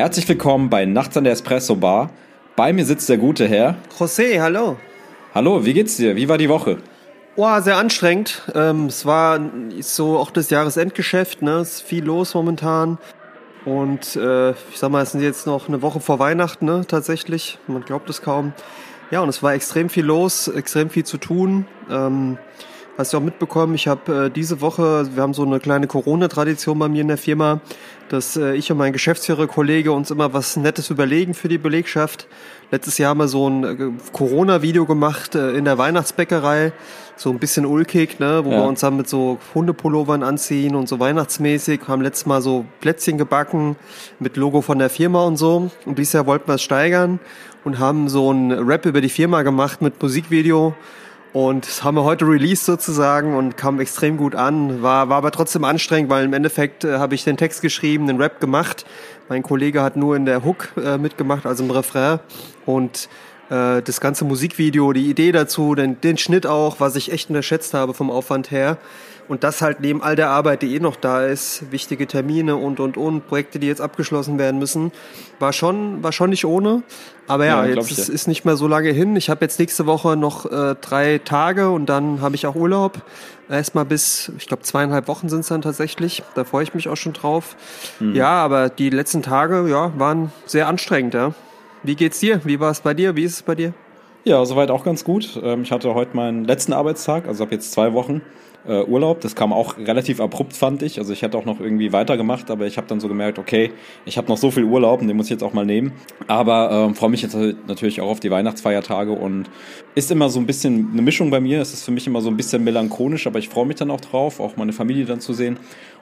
Herzlich willkommen bei Nachts an der Espresso Bar. Bei mir sitzt der gute Herr. José, hallo. Hallo, wie geht's dir? Wie war die Woche? Oh, sehr anstrengend. Ähm, es war so auch das Jahresendgeschäft, ne? Es ist viel los momentan. Und äh, ich sag mal, es sind jetzt noch eine Woche vor Weihnachten, ne? Tatsächlich. Man glaubt es kaum. Ja, und es war extrem viel los, extrem viel zu tun. Ähm, hast du auch mitbekommen, ich habe äh, diese Woche, wir haben so eine kleine Corona-Tradition bei mir in der Firma, dass äh, ich und mein Geschäftsführer-Kollege uns immer was Nettes überlegen für die Belegschaft. Letztes Jahr haben wir so ein äh, Corona-Video gemacht äh, in der Weihnachtsbäckerei, so ein bisschen ulkig, ne, wo Ja. wir uns dann mit so Hundepullovern anziehen und so weihnachtsmäßig, haben letztes Mal so Plätzchen gebacken mit Logo von der Firma und so. Und dieses Jahr wollten wir es steigern und haben so ein Rap über die Firma gemacht mit Musikvideo. Und das haben wir heute released sozusagen und kam extrem gut an. War, war aber trotzdem anstrengend, weil im Endeffekt äh, habe ich den Text geschrieben, den Rap gemacht. Mein Kollege hat nur in der Hook äh, mitgemacht, also im Refrain. Und äh, das ganze Musikvideo, die Idee dazu, den, den Schnitt auch, was ich echt unterschätzt habe vom Aufwand her. Und das halt neben all der Arbeit, die eh noch da ist, wichtige Termine und, und, und, Projekte, die jetzt abgeschlossen werden müssen, war schon, war schon nicht ohne. Aber ja, Ja, jetzt ist, ist nicht mehr so lange hin. Ich habe jetzt nächste Woche noch äh, drei Tage und dann habe ich auch Urlaub. Erstmal bis, ich glaube, zweieinhalb Wochen sind es dann tatsächlich. Da freue ich mich auch schon drauf. Mhm. Ja, aber die letzten Tage, ja, waren sehr anstrengend, ja. Wie geht's dir? Wie war es bei dir? Wie ist es bei dir? Ja, soweit auch ganz gut. Ähm, Ich hatte heute meinen letzten Arbeitstag, also habe jetzt zwei Wochen äh, Urlaub. Das kam auch relativ abrupt, fand ich. Also ich hätte auch noch irgendwie weitergemacht, aber ich habe dann so gemerkt, okay, ich habe noch so viel Urlaub und den muss ich jetzt auch mal nehmen. Aber ähm, freue mich jetzt halt natürlich auch auf die Weihnachtsfeiertage und ist immer so ein bisschen eine Mischung bei mir. Es ist für mich immer so ein bisschen melancholisch, aber ich freue mich dann auch drauf, auch meine Familie dann zu sehen.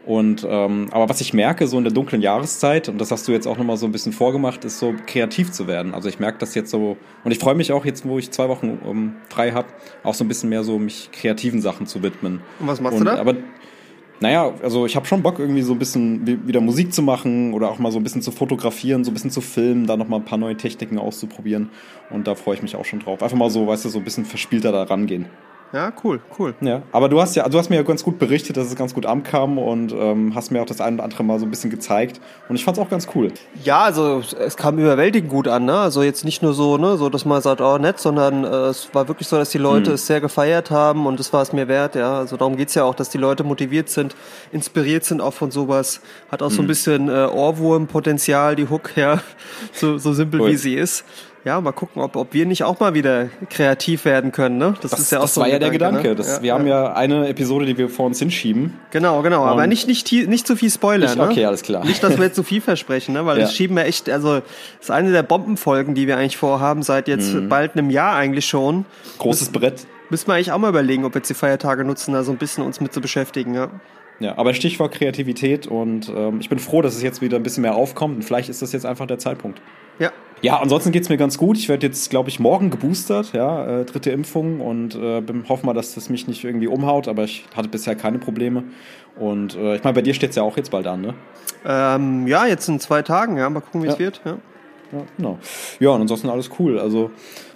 Und ähm, aber was ich merke, so in der dunklen Jahreszeit, und das hast du jetzt auch nochmal so ein bisschen vorgemacht, ist so kreativ zu werden. Also ich merke das jetzt so, und ich freue mich auch jetzt, wo ich zwei Wochen um, frei habe, auch so ein bisschen mehr so mich kreativen Sachen zu widmen. Und was machst und, du da? Aber naja, also ich habe schon Bock, irgendwie so ein bisschen wi- wieder Musik zu machen oder auch mal so ein bisschen zu fotografieren, so ein bisschen zu filmen, da nochmal ein paar neue Techniken auszuprobieren. Und da freue ich mich auch schon drauf. Einfach mal so, weißt du, so ein bisschen verspielter da rangehen. Ja, cool, cool. Ja, aber du hast ja, du hast mir ja ganz gut berichtet, dass es ganz gut ankam und ähm, hast mir auch das ein oder andere Mal so ein bisschen gezeigt. Und ich fand's auch ganz cool. Ja, also es kam überwältigend gut an, ne? Also jetzt nicht nur so, ne, so dass man sagt, oh nett, sondern äh, es war wirklich so, dass die Leute es sehr gefeiert haben und es war es mir wert, ja. Also darum geht's ja auch, dass die Leute motiviert sind, inspiriert sind auch von sowas. Hat auch so ein bisschen äh, Ohrwurmpotenzial, die Hook, ja. So, so simpel Cool. wie sie ist. Ja, mal gucken, ob, ob wir nicht auch mal wieder kreativ werden können, ne? Das, ist ja auch das so war ja der Gedanke. ne? Das, Ja, wir haben ja eine Episode, die wir vor uns hinschieben. Genau, genau. Aber Und- nicht, nicht, nicht zu viel Spoiler, Nicht- ne? okay, alles klar. Nicht, dass wir jetzt zu viel versprechen, ne? Weil Ja. das schieben wir echt, also, das ist eine der Bombenfolgen, die wir eigentlich vorhaben, seit jetzt Mhm. bald einem Jahr eigentlich schon. Großes Brett. Müssen wir eigentlich auch mal überlegen, ob wir jetzt die Feiertage nutzen, da so ein bisschen uns mit zu beschäftigen, ja. Ja, aber Stichwort Kreativität und ähm, ich bin froh, dass es jetzt wieder ein bisschen mehr aufkommt und vielleicht ist das jetzt einfach der Zeitpunkt. Ja. Ja, ansonsten geht's mir ganz gut. Ich werde jetzt, glaube ich, morgen geboostert, ja, äh, dritte Impfung und äh, hoffe mal, dass das mich nicht irgendwie umhaut, aber ich hatte bisher keine Probleme. Und äh, ich meine, bei dir steht's ja auch jetzt bald an, ne? Ähm, ja, jetzt in zwei Tagen, ja. Mal gucken, wie es Ja. wird, ja. Ja, genau. Ja, und ansonsten alles cool. Also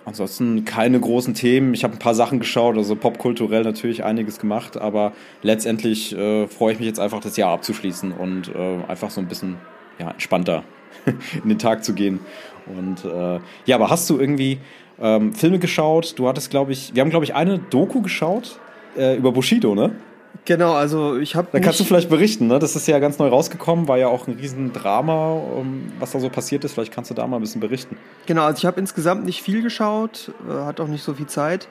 ansonsten keine großen Themen. Ich habe ein paar Sachen geschaut, also popkulturell natürlich einiges gemacht, aber letztendlich äh, freue ich mich jetzt einfach, das Jahr abzuschließen und äh, einfach so ein bisschen ja, entspannter in den Tag zu gehen. Und äh, ja, aber hast du irgendwie ähm, Filme geschaut? Du hattest, glaube ich, wir haben, glaube ich, eine Doku geschaut äh, über Bushido, ne? Genau, also ich habe Da kannst du vielleicht berichten, ne? Das ist ja ganz neu rausgekommen, war ja auch ein Riesendrama, um, was da so passiert ist. Vielleicht kannst du da mal ein bisschen berichten. Genau, also ich habe insgesamt nicht viel geschaut, äh, hat auch nicht so viel Zeit.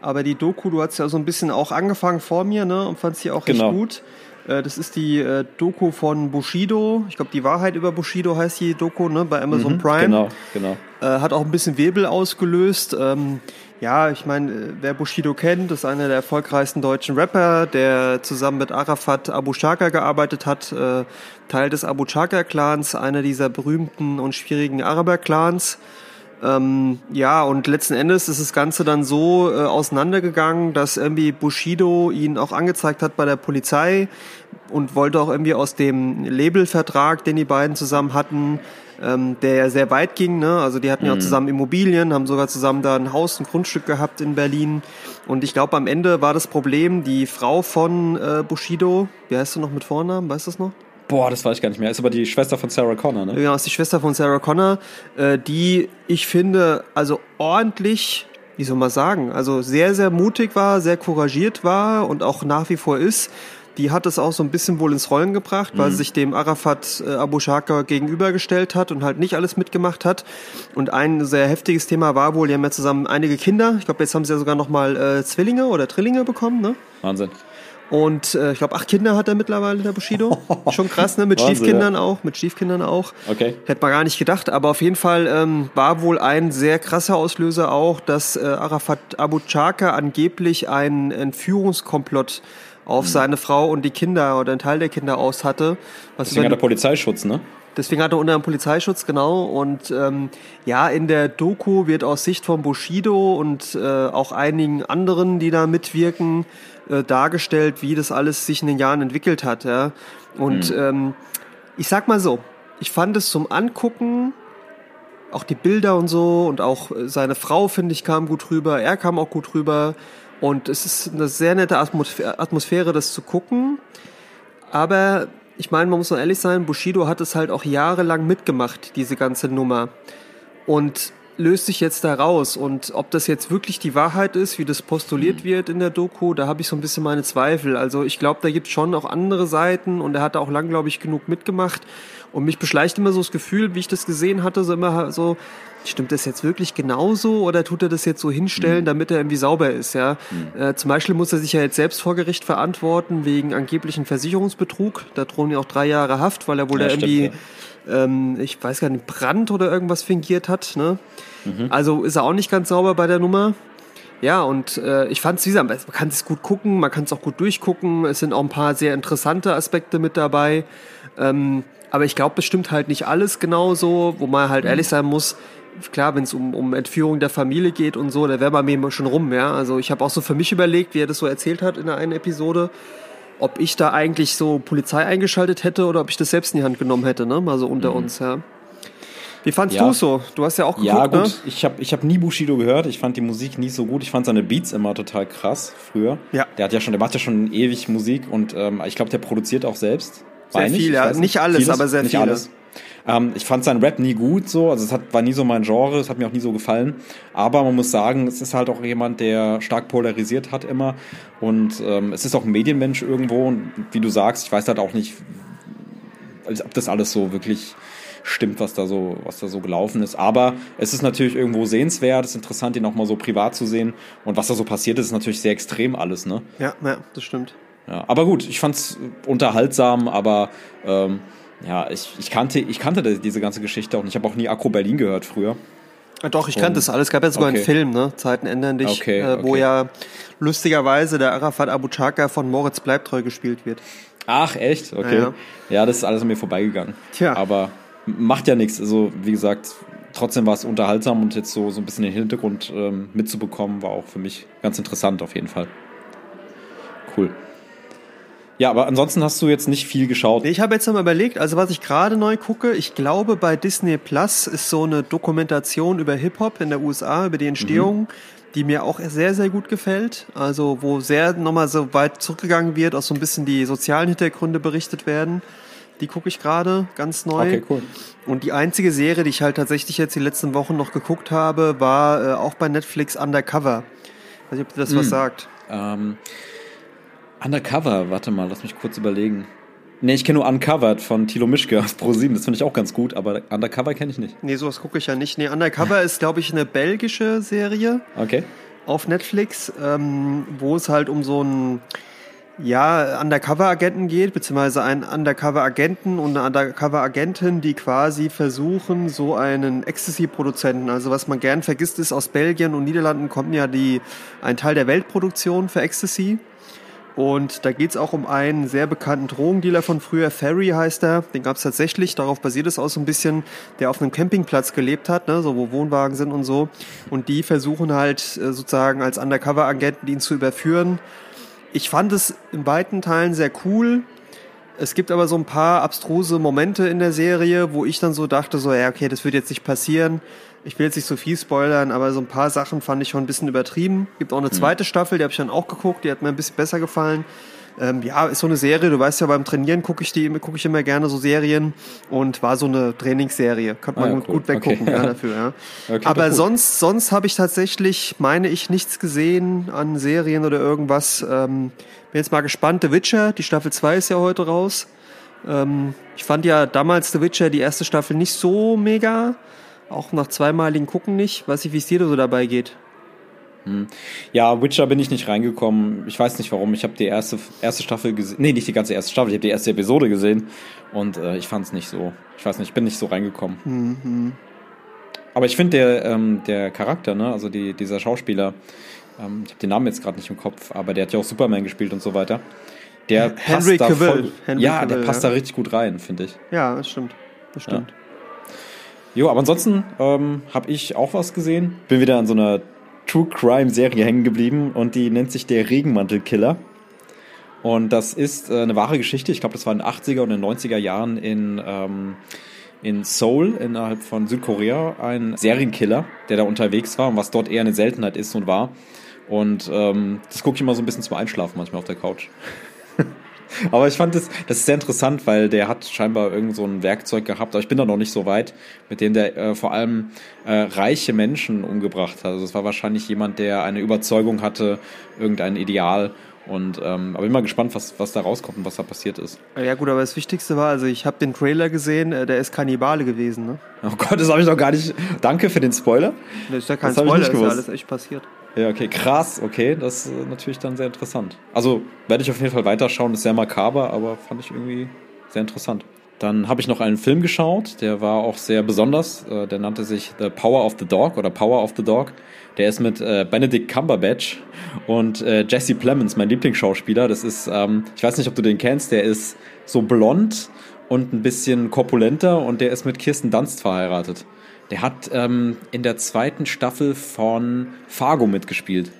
Aber die Doku, du hast ja so ein bisschen auch angefangen vor mir, ne? Und fandst die auch Genau. recht gut. Äh, das ist die äh, Doku von Bushido. Ich glaube, die Wahrheit über Bushido heißt die Doku, ne? Bei Amazon Prime. Genau, genau. Äh, hat auch ein bisschen Wirbel ausgelöst. Ähm, Ja, ich meine, wer Bushido kennt, ist einer der erfolgreichsten deutschen Rapper, der zusammen mit Arafat Abu Shaka gearbeitet hat, äh, Teil des Abu Shaka-Clans, einer dieser berühmten und schwierigen Araber-Clans. Ähm, ja, und letzten Endes ist das Ganze dann so äh, auseinandergegangen, dass irgendwie Bushido ihn auch angezeigt hat bei der Polizei und wollte auch irgendwie aus dem Labelvertrag, den die beiden zusammen hatten, ähm, der ja sehr weit ging. Ne? Also die hatten ja auch zusammen Immobilien, haben sogar zusammen da ein Haus, ein Grundstück gehabt in Berlin. Und ich glaube, am Ende war das Problem, die Frau von äh, Bushido, wie heißt du noch mit Vornamen, weißt du das noch? Boah, das weiß ich gar nicht mehr. Ist aber die Schwester von Sarah Connor, ne? Ja, ist die Schwester von Sarah Connor, äh, die ich finde, also ordentlich, wie soll man sagen, also sehr, sehr mutig war, sehr couragiert war und auch nach wie vor ist. Die hat es auch so ein bisschen wohl ins Rollen gebracht, weil sie sich dem Arafat äh, Abu Shaka gegenübergestellt hat und halt nicht alles mitgemacht hat. Und ein sehr heftiges Thema war wohl, die haben ja zusammen einige Kinder. Ich glaube, jetzt haben sie ja sogar noch mal äh, Zwillinge oder Trillinge bekommen, ne? Wahnsinn. Und äh, ich glaube, acht Kinder hat er mittlerweile, der Bushido. Schon krass, ne? Mit Wahnsinn, Stiefkindern auch, mit Stiefkindern auch. Okay. Hätte man gar nicht gedacht, aber auf jeden Fall ähm, war wohl ein sehr krasser Auslöser auch, dass äh, Arafat Abu Chaka angeblich einen Entführungskomplott auf seine Frau und die Kinder oder einen Teil der Kinder aus hatte. Was Deswegen hat er Polizeischutz, ne? Deswegen hat er unter einem Polizeischutz, genau. Und ähm, ja, in der Doku wird aus Sicht von Bushido und äh, auch einigen anderen, die da mitwirken, äh, dargestellt, wie das alles sich in den Jahren entwickelt hat. Ja. Und ähm, ich sag mal so, ich fand es zum Angucken, auch die Bilder und so und auch äh, seine Frau, finde ich, kam gut rüber, er kam auch gut rüber. Und es ist eine sehr nette Atmosphäre, das zu gucken. Aber ich meine, man muss noch ehrlich sein, Bushido hat es halt auch jahrelang mitgemacht, diese ganze Nummer. Und löst sich jetzt da raus. Und ob das jetzt wirklich die Wahrheit ist, wie das postuliert wird in der Doku, da habe ich so ein bisschen meine Zweifel. Also ich glaube, da gibt es schon auch andere Seiten und er hat auch lang, glaube ich, genug mitgemacht. Und mich beschleicht immer so das Gefühl, wie ich das gesehen hatte, so immer so, stimmt das jetzt wirklich genauso oder tut er das jetzt so hinstellen, damit er irgendwie sauber ist, ja? Äh, zum Beispiel muss er sich ja jetzt selbst vor Gericht verantworten wegen angeblichen Versicherungsbetrug. Da drohen ja auch drei Jahre Haft, weil er wohl Ja, da stimmt, irgendwie, ähm, ich weiß gar nicht, Brand oder irgendwas fingiert hat, ne? Also ist er auch nicht ganz sauber bei der Nummer. Ja, und äh, ich fand es, wie gesagt, man kann es gut gucken, man kann es auch gut durchgucken. Es sind auch ein paar sehr interessante Aspekte mit dabei. Ähm, aber ich glaube, bestimmt halt nicht alles genauso, wo man halt ehrlich sein muss. Klar, wenn es um, um Entführung der Familie geht und so, da wäre bei mir schon rum, ja. Also ich habe auch so für mich überlegt, wie er das so erzählt hat in der einen Episode, ob ich da eigentlich so Polizei eingeschaltet hätte oder ob ich das selbst in die Hand genommen hätte, ne? Mal so unter uns, ja. Wie fandst Ja. du so? Du hast ja auch geguckt, Ja, gut, ne? ich habe ich hab nie Bushido gehört. Ich fand die Musik nie so gut. Ich fand seine Beats immer total krass früher. Ja. Der hat ja schon, der macht ja schon ewig Musik und ähm, ich glaube, der produziert auch selbst. Sehr viel, ja. Nicht alles, Vieles? aber sehr nicht viele. Alles. Ähm, ich fand seinen Rap nie gut so, also es hat, war nie so mein Genre, es hat mir auch nie so gefallen. Aber man muss sagen, es ist halt auch jemand, der stark polarisiert hat immer und ähm, es ist auch ein Medienmensch irgendwo und wie du sagst, ich weiß halt auch nicht, ob das alles so wirklich stimmt, was da so, was da so gelaufen ist. Aber es ist natürlich irgendwo sehenswert, es ist interessant, ihn auch mal so privat zu sehen. Und was da so passiert ist, ist natürlich sehr extrem alles, ne? Ja, ja, das stimmt. Ja, aber gut, ich fand's unterhaltsam, aber ähm, ja, ich, ich kannte, ich kannte diese ganze Geschichte auch. und Ich habe auch nie Akro Berlin gehört früher. Ja, doch, ich kannte das alles. Es gab ja sogar Okay. einen Film, ne? Zeiten ändern dich, Okay, äh, wo okay. ja lustigerweise der Arafat Abu Chaka von Moritz Bleibtreu gespielt wird. Ach, echt? Okay. Ja. Ja, das ist alles an mir vorbeigegangen. Tja. Aber macht ja nichts. Also, wie gesagt, trotzdem war es unterhaltsam und jetzt so, so ein bisschen den Hintergrund ähm, mitzubekommen, war auch für mich ganz interessant auf jeden Fall. Cool. Ja, aber ansonsten hast du jetzt nicht viel geschaut. Ich habe jetzt noch mal überlegt, also was ich gerade neu gucke, ich glaube bei Disney Plus ist so eine Dokumentation über Hip-Hop in der USA, über die Entstehung, die mir auch sehr, sehr gut gefällt. Also wo sehr nochmal so weit zurückgegangen wird, auch so ein bisschen die sozialen Hintergründe berichtet werden. Die gucke ich gerade ganz neu. Okay, cool. Und die einzige Serie, die ich halt tatsächlich jetzt die letzten Wochen noch geguckt habe, war äh, auch bei Netflix Undercover. Weiß nicht, ob dir das Hm. was sagt. Ähm, Undercover, warte mal, lass mich kurz überlegen. Nee, ich kenne nur Uncovered von Thilo Mischke auf Pro7, das finde ich auch ganz gut, aber Undercover kenne ich nicht. Nee, sowas gucke ich ja nicht. Nee, Undercover ist, glaube ich, eine belgische Serie. Okay. auf Netflix, ähm, wo es halt um so einen, ja, Undercover-Agenten geht, beziehungsweise einen Undercover-Agenten und eine Undercover-Agentin, die quasi versuchen, so einen Ecstasy-Produzenten, also was man gern vergisst, ist, aus Belgien und Niederlanden kommt ja die, ein Teil der Weltproduktion für Ecstasy. Und da geht's auch um einen sehr bekannten Drogendealer von früher, Ferry heißt er. Den gab's tatsächlich, darauf basiert es auch so ein bisschen, der auf einem Campingplatz gelebt hat, ne, so wo Wohnwagen sind und so. Und die versuchen halt äh, sozusagen als Undercover-Agenten ihn zu überführen ich fand es in weiten Teilen sehr cool. Es gibt aber so ein paar abstruse Momente in der Serie, wo ich dann so dachte, so, ja, okay, das wird jetzt nicht passieren. Ich will jetzt nicht so viel spoilern, aber so ein paar Sachen fand ich schon ein bisschen übertrieben. Gibt auch eine mhm. zweite Staffel, die habe ich dann auch geguckt, die hat mir ein bisschen besser gefallen. Ähm, ja, ist so eine Serie, du weißt ja, beim Trainieren gucke ich die, gucke ich immer gerne so Serien und war so eine Trainingsserie. Kann man ah, ja, gut, cool. gut weggucken okay. ja, dafür, ja. Okay, Aber sonst, sonst habe ich tatsächlich, meine ich, nichts gesehen an Serien oder irgendwas. Ähm, bin jetzt mal gespannt. The Witcher, die Staffel 2 ist ja heute raus. Ähm, ich fand ja damals The Witcher, die erste Staffel, nicht so mega. Auch nach zweimaligen Gucken nicht. Weiß ich, wie es dir so dabei geht. Hm. Ja, Witcher bin ich nicht reingekommen. Ich weiß nicht warum. Ich habe die erste, erste Staffel gesehen. Nee, nicht die ganze erste Staffel. Ich habe die erste Episode gesehen. Und äh, ich fand es nicht so. Ich weiß nicht, ich bin nicht so reingekommen. Mhm. Aber ich finde der, ähm, der Charakter, ne, also die, dieser Schauspieler, ähm, ich habe den Namen jetzt gerade nicht im Kopf, aber der hat ja auch Superman gespielt und so weiter. Der Henry passt Cavill. da voll, Henry ja, Cavill, der passt ja. da richtig gut rein, finde ich. Ja, das stimmt. Das stimmt. Ja. Jo, aber ansonsten ähm, habe ich auch was gesehen. Bin wieder an so einer True Crime Serie hängen geblieben und die nennt sich der Regenmantelkiller. Und das ist äh, eine wahre Geschichte. Ich glaube, das war in den 80er und den 90er Jahren in, ähm, in Seoul, innerhalb von Südkorea, ein Serienkiller, der da unterwegs war und was dort eher eine Seltenheit ist und war. Und ähm, das gucke ich immer so ein bisschen zum Einschlafen manchmal auf der Couch. Aber ich fand das, das ist sehr interessant, weil der hat scheinbar irgend so ein Werkzeug gehabt, aber ich bin da noch nicht so weit, mit dem der äh, vor allem äh, reiche Menschen umgebracht hat. Also es war wahrscheinlich jemand, der eine Überzeugung hatte, irgendein Ideal. Und ähm, aber bin mal gespannt, was, was da rauskommt und was da passiert ist. Ja gut, aber das Wichtigste war, also ich habe den Trailer gesehen, äh, der ist Kannibale gewesen, ne? Oh Gott, das habe ich noch gar nicht. Danke für den Spoiler. Das ist ja kein das Spoiler, das ist ja alles echt passiert. Ja, okay, krass, okay, das ist natürlich dann sehr interessant. Also werde ich auf jeden Fall weiterschauen, ist sehr makaber, aber fand ich irgendwie sehr interessant. Dann habe ich noch einen Film geschaut, der war auch sehr besonders. Äh, der nannte sich The Power of the Dog oder Power of the Dog. Der ist mit äh, Benedict Cumberbatch und äh, Jesse Plemons, mein Lieblingsschauspieler. Das ist, ähm, ich weiß nicht, ob du den kennst, der ist so blond und ein bisschen korpulenter und der ist mit Kirsten Dunst verheiratet. Der hat ähm, in der zweiten Staffel von Fargo mitgespielt.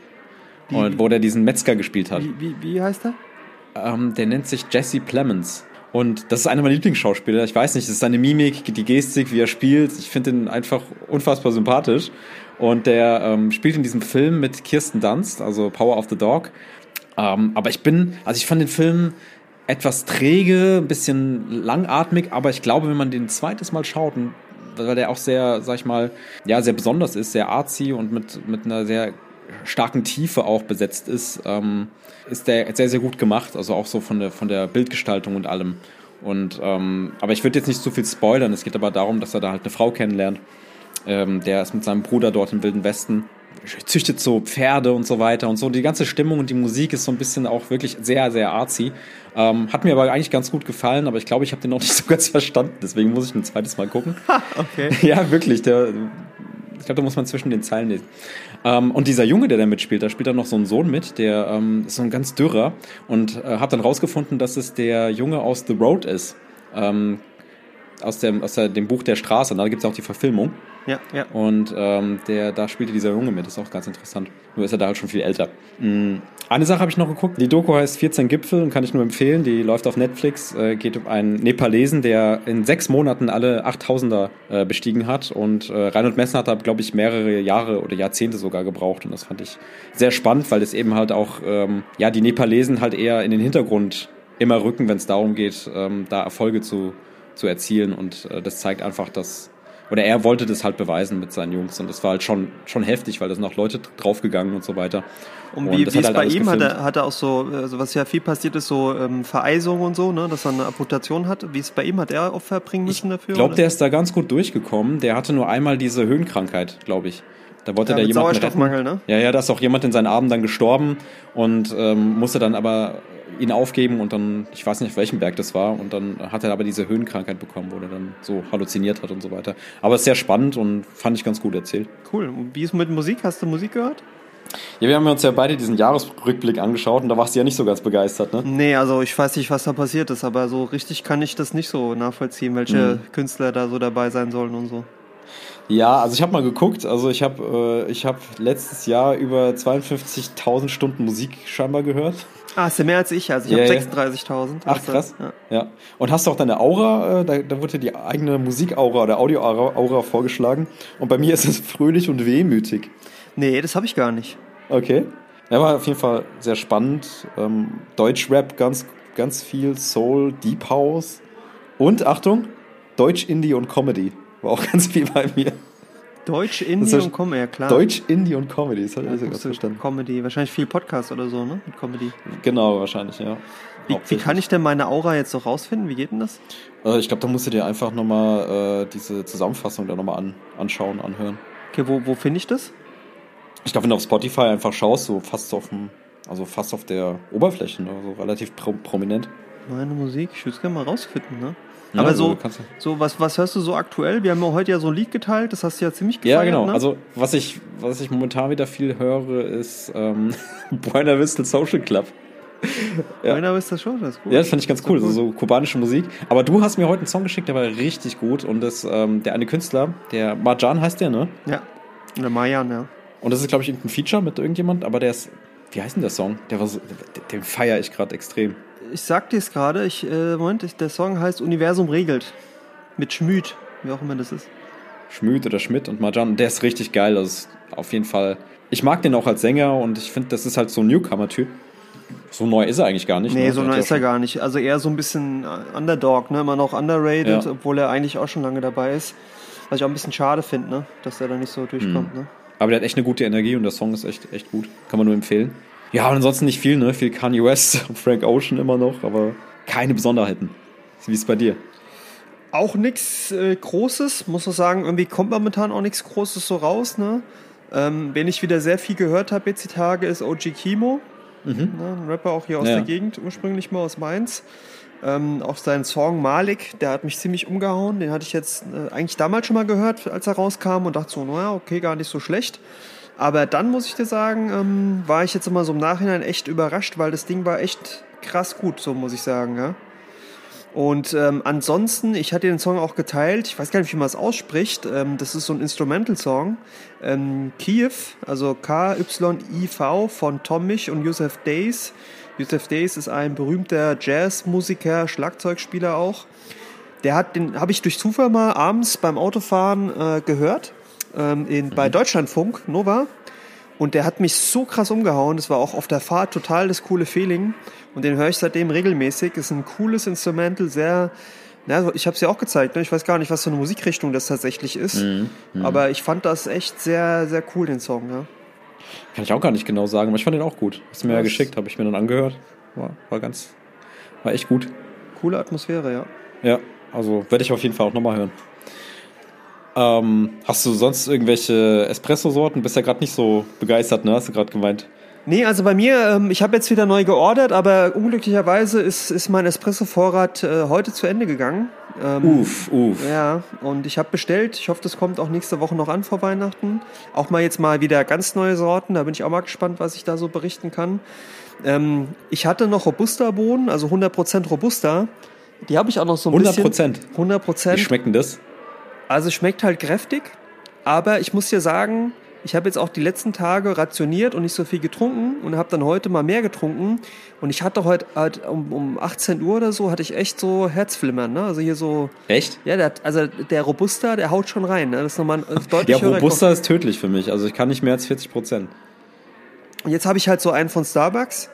Die, und wo der diesen Metzger gespielt hat. Wie, wie, wie heißt er? Ähm, der nennt sich Jesse Plemons. Und das ist einer meiner Lieblingsschauspieler. Ich weiß nicht, das ist seine Mimik, die Gestik, wie er spielt. Ich finde ihn einfach unfassbar sympathisch. Und der ähm, spielt in diesem Film mit Kirsten Dunst, also Power of the Dog. Ähm, aber ich bin, also ich fand den Film etwas träge, ein bisschen langatmig, aber ich glaube, wenn man den zweites Mal schaut und weil der auch sehr, sag ich mal, ja, sehr besonders ist, sehr artsy und mit, mit einer sehr starken Tiefe auch besetzt ist, ähm, ist der sehr, sehr gut gemacht. Also auch so von der, von der Bildgestaltung und allem. Und, ähm, aber ich würde jetzt nicht zu viel spoilern. Es geht aber darum, dass er da halt eine Frau kennenlernt. Ähm, der ist mit seinem Bruder dort im Wilden Westen züchtet so Pferde und so weiter und so. Die ganze Stimmung und die Musik ist so ein bisschen auch wirklich sehr, sehr artsy. Ähm, hat mir aber eigentlich ganz gut gefallen, aber ich glaube, ich habe den noch nicht so ganz verstanden. Deswegen muss ich ein zweites Mal gucken. okay. Ja, wirklich. Der, ich glaube, da muss man zwischen den Zeilen lesen. Ähm, und dieser Junge, der da mitspielt, da spielt dann noch so ein Sohn mit, der ähm, ist so ein ganz dürrer und äh, habe dann rausgefunden, dass es der Junge aus The Road ist. Ähm, aus, dem, aus der, dem Buch der Straße. Da gibt es auch die Verfilmung. Ja, ja. Und ähm, der, da spielte dieser Junge mit, das ist auch ganz interessant. Nur ist er da halt schon viel älter. Mhm. Eine Sache habe ich noch geguckt. Die Doku heißt 14 Gipfel und kann ich nur empfehlen. Die läuft auf Netflix. Äh, geht um einen Nepalesen, der in sechs Monaten alle 8000er äh, bestiegen hat. Und äh, Reinhold Messner hat da, glaube ich, mehrere Jahre oder Jahrzehnte sogar gebraucht. Und das fand ich sehr spannend, weil es eben halt auch, ähm, ja, die Nepalesen halt eher in den Hintergrund immer rücken, wenn es darum geht, ähm, da Erfolge zu, zu erzielen. Und äh, das zeigt einfach, dass oder er wollte das halt beweisen mit seinen Jungs und das war halt schon, schon heftig, weil da sind auch Leute draufgegangen und so weiter. Und, und wie, wie ist halt bei ihm? Hat er, hat er auch so, also was ja viel passiert ist, so ähm, Vereisung und so, ne, dass er eine Amputation hat. Wie ist es bei ihm? Hat er Opfer bringen müssen dafür? Ich glaube, der ist da ganz gut durchgekommen. Der hatte nur einmal diese Höhenkrankheit, glaube ich. Da wollte ja, der jemanden retten. ne? Ja, ja, da ist auch jemand in seinen Armen dann gestorben und ähm, musste dann aber ihn aufgeben und dann, ich weiß nicht, auf welchem Berg das war, und dann hat er aber diese Höhenkrankheit bekommen, wo er dann so halluziniert hat und so weiter. Aber es ist sehr spannend und fand ich ganz gut erzählt. Cool. Und wie ist mit Musik? Hast du Musik gehört? Ja, wir haben uns ja beide diesen Jahresrückblick angeschaut und da warst du ja nicht so ganz begeistert, ne? Nee, also ich weiß nicht, was da passiert ist, aber so richtig kann ich das nicht so nachvollziehen, welche mhm. Künstler da so dabei sein sollen und so. Ja, also ich habe mal geguckt. Also ich habe äh, ich hab letztes Jahr über 52.000 Stunden Musik scheinbar gehört. Ah, ist ja mehr als ich. Also ich ja, habe 36.000. Ach krass. Ja. ja. Und hast du auch deine Aura? Äh, da, da wurde die eigene Musikaura oder Audioaura vorgeschlagen. Und bei mir ist es fröhlich und wehmütig. Nee, das habe ich gar nicht. Okay. Er war auf jeden Fall sehr spannend. Ähm, Deutschrap ganz, ganz viel, Soul, Deep House und Achtung, Deutsch, Indie und Comedy. War auch ganz viel bei mir. Deutsch, Indie und Comedy, ja klar. Deutsch, Indie und Comedy, das hat ja, ich verstanden. Comedy, wahrscheinlich viel Podcast oder so, ne? Mit Comedy. Genau, wahrscheinlich, ja. Wie, wie kann ich denn meine Aura jetzt so rausfinden? Wie geht denn das? Äh, ich glaube, da musst du dir einfach nochmal äh, diese Zusammenfassung da nochmal an, anschauen, anhören. Okay, wo, wo finde ich das? Ich glaube, wenn du auf Spotify einfach schaust, so fast auf dem, also fast auf der Oberfläche, ne? so relativ pro prominent. Meine Musik, ich würde es gerne mal rausfinden, ne? Ja, Aber so, so was, was hörst du so aktuell? Wir haben ja heute ja so ein Lied geteilt, das hast du ja ziemlich gefeiert, Ja, genau. Ne? Also was ich, was ich momentan wieder viel höre, ist ähm, Buena Vista Social Club. ja. Buena Vista Social, das ist gut. Ja, das fand ich ganz cool, so, so kubanische Musik. Aber du hast mir heute einen Song geschickt, der war richtig gut und das, ähm, der eine Künstler, der Marjan heißt der, ne? Ja, der Mayan, ja. Und das ist, glaube ich, irgendein Feature mit irgendjemand, aber der ist, wie heißt denn der Song? Der war so, den feiere ich gerade extrem. Ich sag dir es gerade, ich, äh, Moment, ich, der Song heißt Universum regelt. Mit Schmüd, wie auch immer das ist. Schmüd oder Schmidt und Marjan, der ist richtig geil. Das ist auf jeden Fall. Ich mag den auch als Sänger und ich finde, das ist halt so ein Newcomer-Typ. So neu ist er eigentlich gar nicht. Nee, ne? so neu ist er gar nicht. Also eher so ein bisschen äh, Underdog, ne? immer noch underrated, ja. obwohl er eigentlich auch schon lange dabei ist. Was ich auch ein bisschen schade finde, ne? dass er da nicht so durchkommt. Mhm. Ne? Aber der hat echt eine gute Energie und der Song ist echt, echt gut. Kann man nur empfehlen. Ja, und ansonsten nicht viel, ne? Viel Kanye West und Frank Ocean immer noch, aber keine Besonderheiten. Wie ist es bei dir? Auch nichts äh, Großes, muss man sagen. Irgendwie kommt momentan auch nichts Großes so raus, ne? Ähm, wen ich wieder sehr viel gehört habe jetzt die Tage, ist OG Kimo. Mhm. Ne? Ein Rapper auch hier aus ja. der Gegend, ursprünglich mal aus Mainz. Ähm, auch sein Song Malik, der hat mich ziemlich umgehauen. Den hatte ich jetzt äh, eigentlich damals schon mal gehört, als er rauskam und dachte so, naja, okay, gar nicht so schlecht. Aber dann muss ich dir sagen, ähm, war ich jetzt immer so im Nachhinein echt überrascht, weil das Ding war echt krass gut, so muss ich sagen, ja. Und ähm, ansonsten, ich hatte den Song auch geteilt, ich weiß gar nicht, wie man es ausspricht, ähm, das ist so ein Instrumental-Song. Ähm, Kiew, also K-Y-I-V von Tom Mich und Yusuf Days. Yusuf Days ist ein berühmter Jazzmusiker, Schlagzeugspieler auch. Der hat den, habe ich durch Zufall mal abends beim Autofahren äh, gehört, ähm, in, bei mhm. Deutschlandfunk, Nova. Und der hat mich so krass umgehauen. Das war auch auf der Fahrt total das coole Feeling. Und den höre ich seitdem regelmäßig. Ist ein cooles Instrumental, sehr. Na, ich habe es ja auch gezeigt. Ne? Ich weiß gar nicht, was für eine Musikrichtung das tatsächlich ist. Mhm, mh. Aber ich fand das echt sehr, sehr cool, den Song. Ja. Kann ich auch gar nicht genau sagen, aber ich fand den auch gut. Hast du mir ja geschickt, habe ich mir dann angehört. War, war ganz, war echt gut. Coole Atmosphäre, ja. Ja, also werde ich auf jeden Fall auch nochmal hören. Ähm, hast du sonst irgendwelche Espresso-Sorten? Bist ja gerade nicht so begeistert, ne? Hast du gerade gemeint. Nee, also bei mir, ähm, ich habe jetzt wieder neu geordert, aber unglücklicherweise ist, ist mein Espresso-Vorrat äh, heute zu Ende gegangen. Ähm, uff, uff. Ja, und ich habe bestellt. Ich hoffe, das kommt auch nächste Woche noch an vor Weihnachten. Auch mal jetzt mal wieder ganz neue Sorten. Da bin ich auch mal gespannt, was ich da so berichten kann. Ähm, ich hatte noch Robusta-Bohnen, also 100% Robusta. Die habe ich auch noch so ein 100 bisschen. 100 Prozent. Wie schmeckt denn das? Also schmeckt halt kräftig, aber ich muss dir sagen, ich habe jetzt auch die letzten Tage rationiert und nicht so viel getrunken und habe dann heute mal mehr getrunken. Und ich hatte heute halt um, um 18 Uhr oder so, hatte ich echt so Herzflimmern. Ne? Also hier so. Echt? Ja, der, also der Robusta, der haut schon rein. Ne? Das ist nochmal ein deutlich Der Robusta ist tödlich für mich. Also ich kann nicht mehr als 40 Prozent. Und jetzt habe ich halt so einen von Starbucks,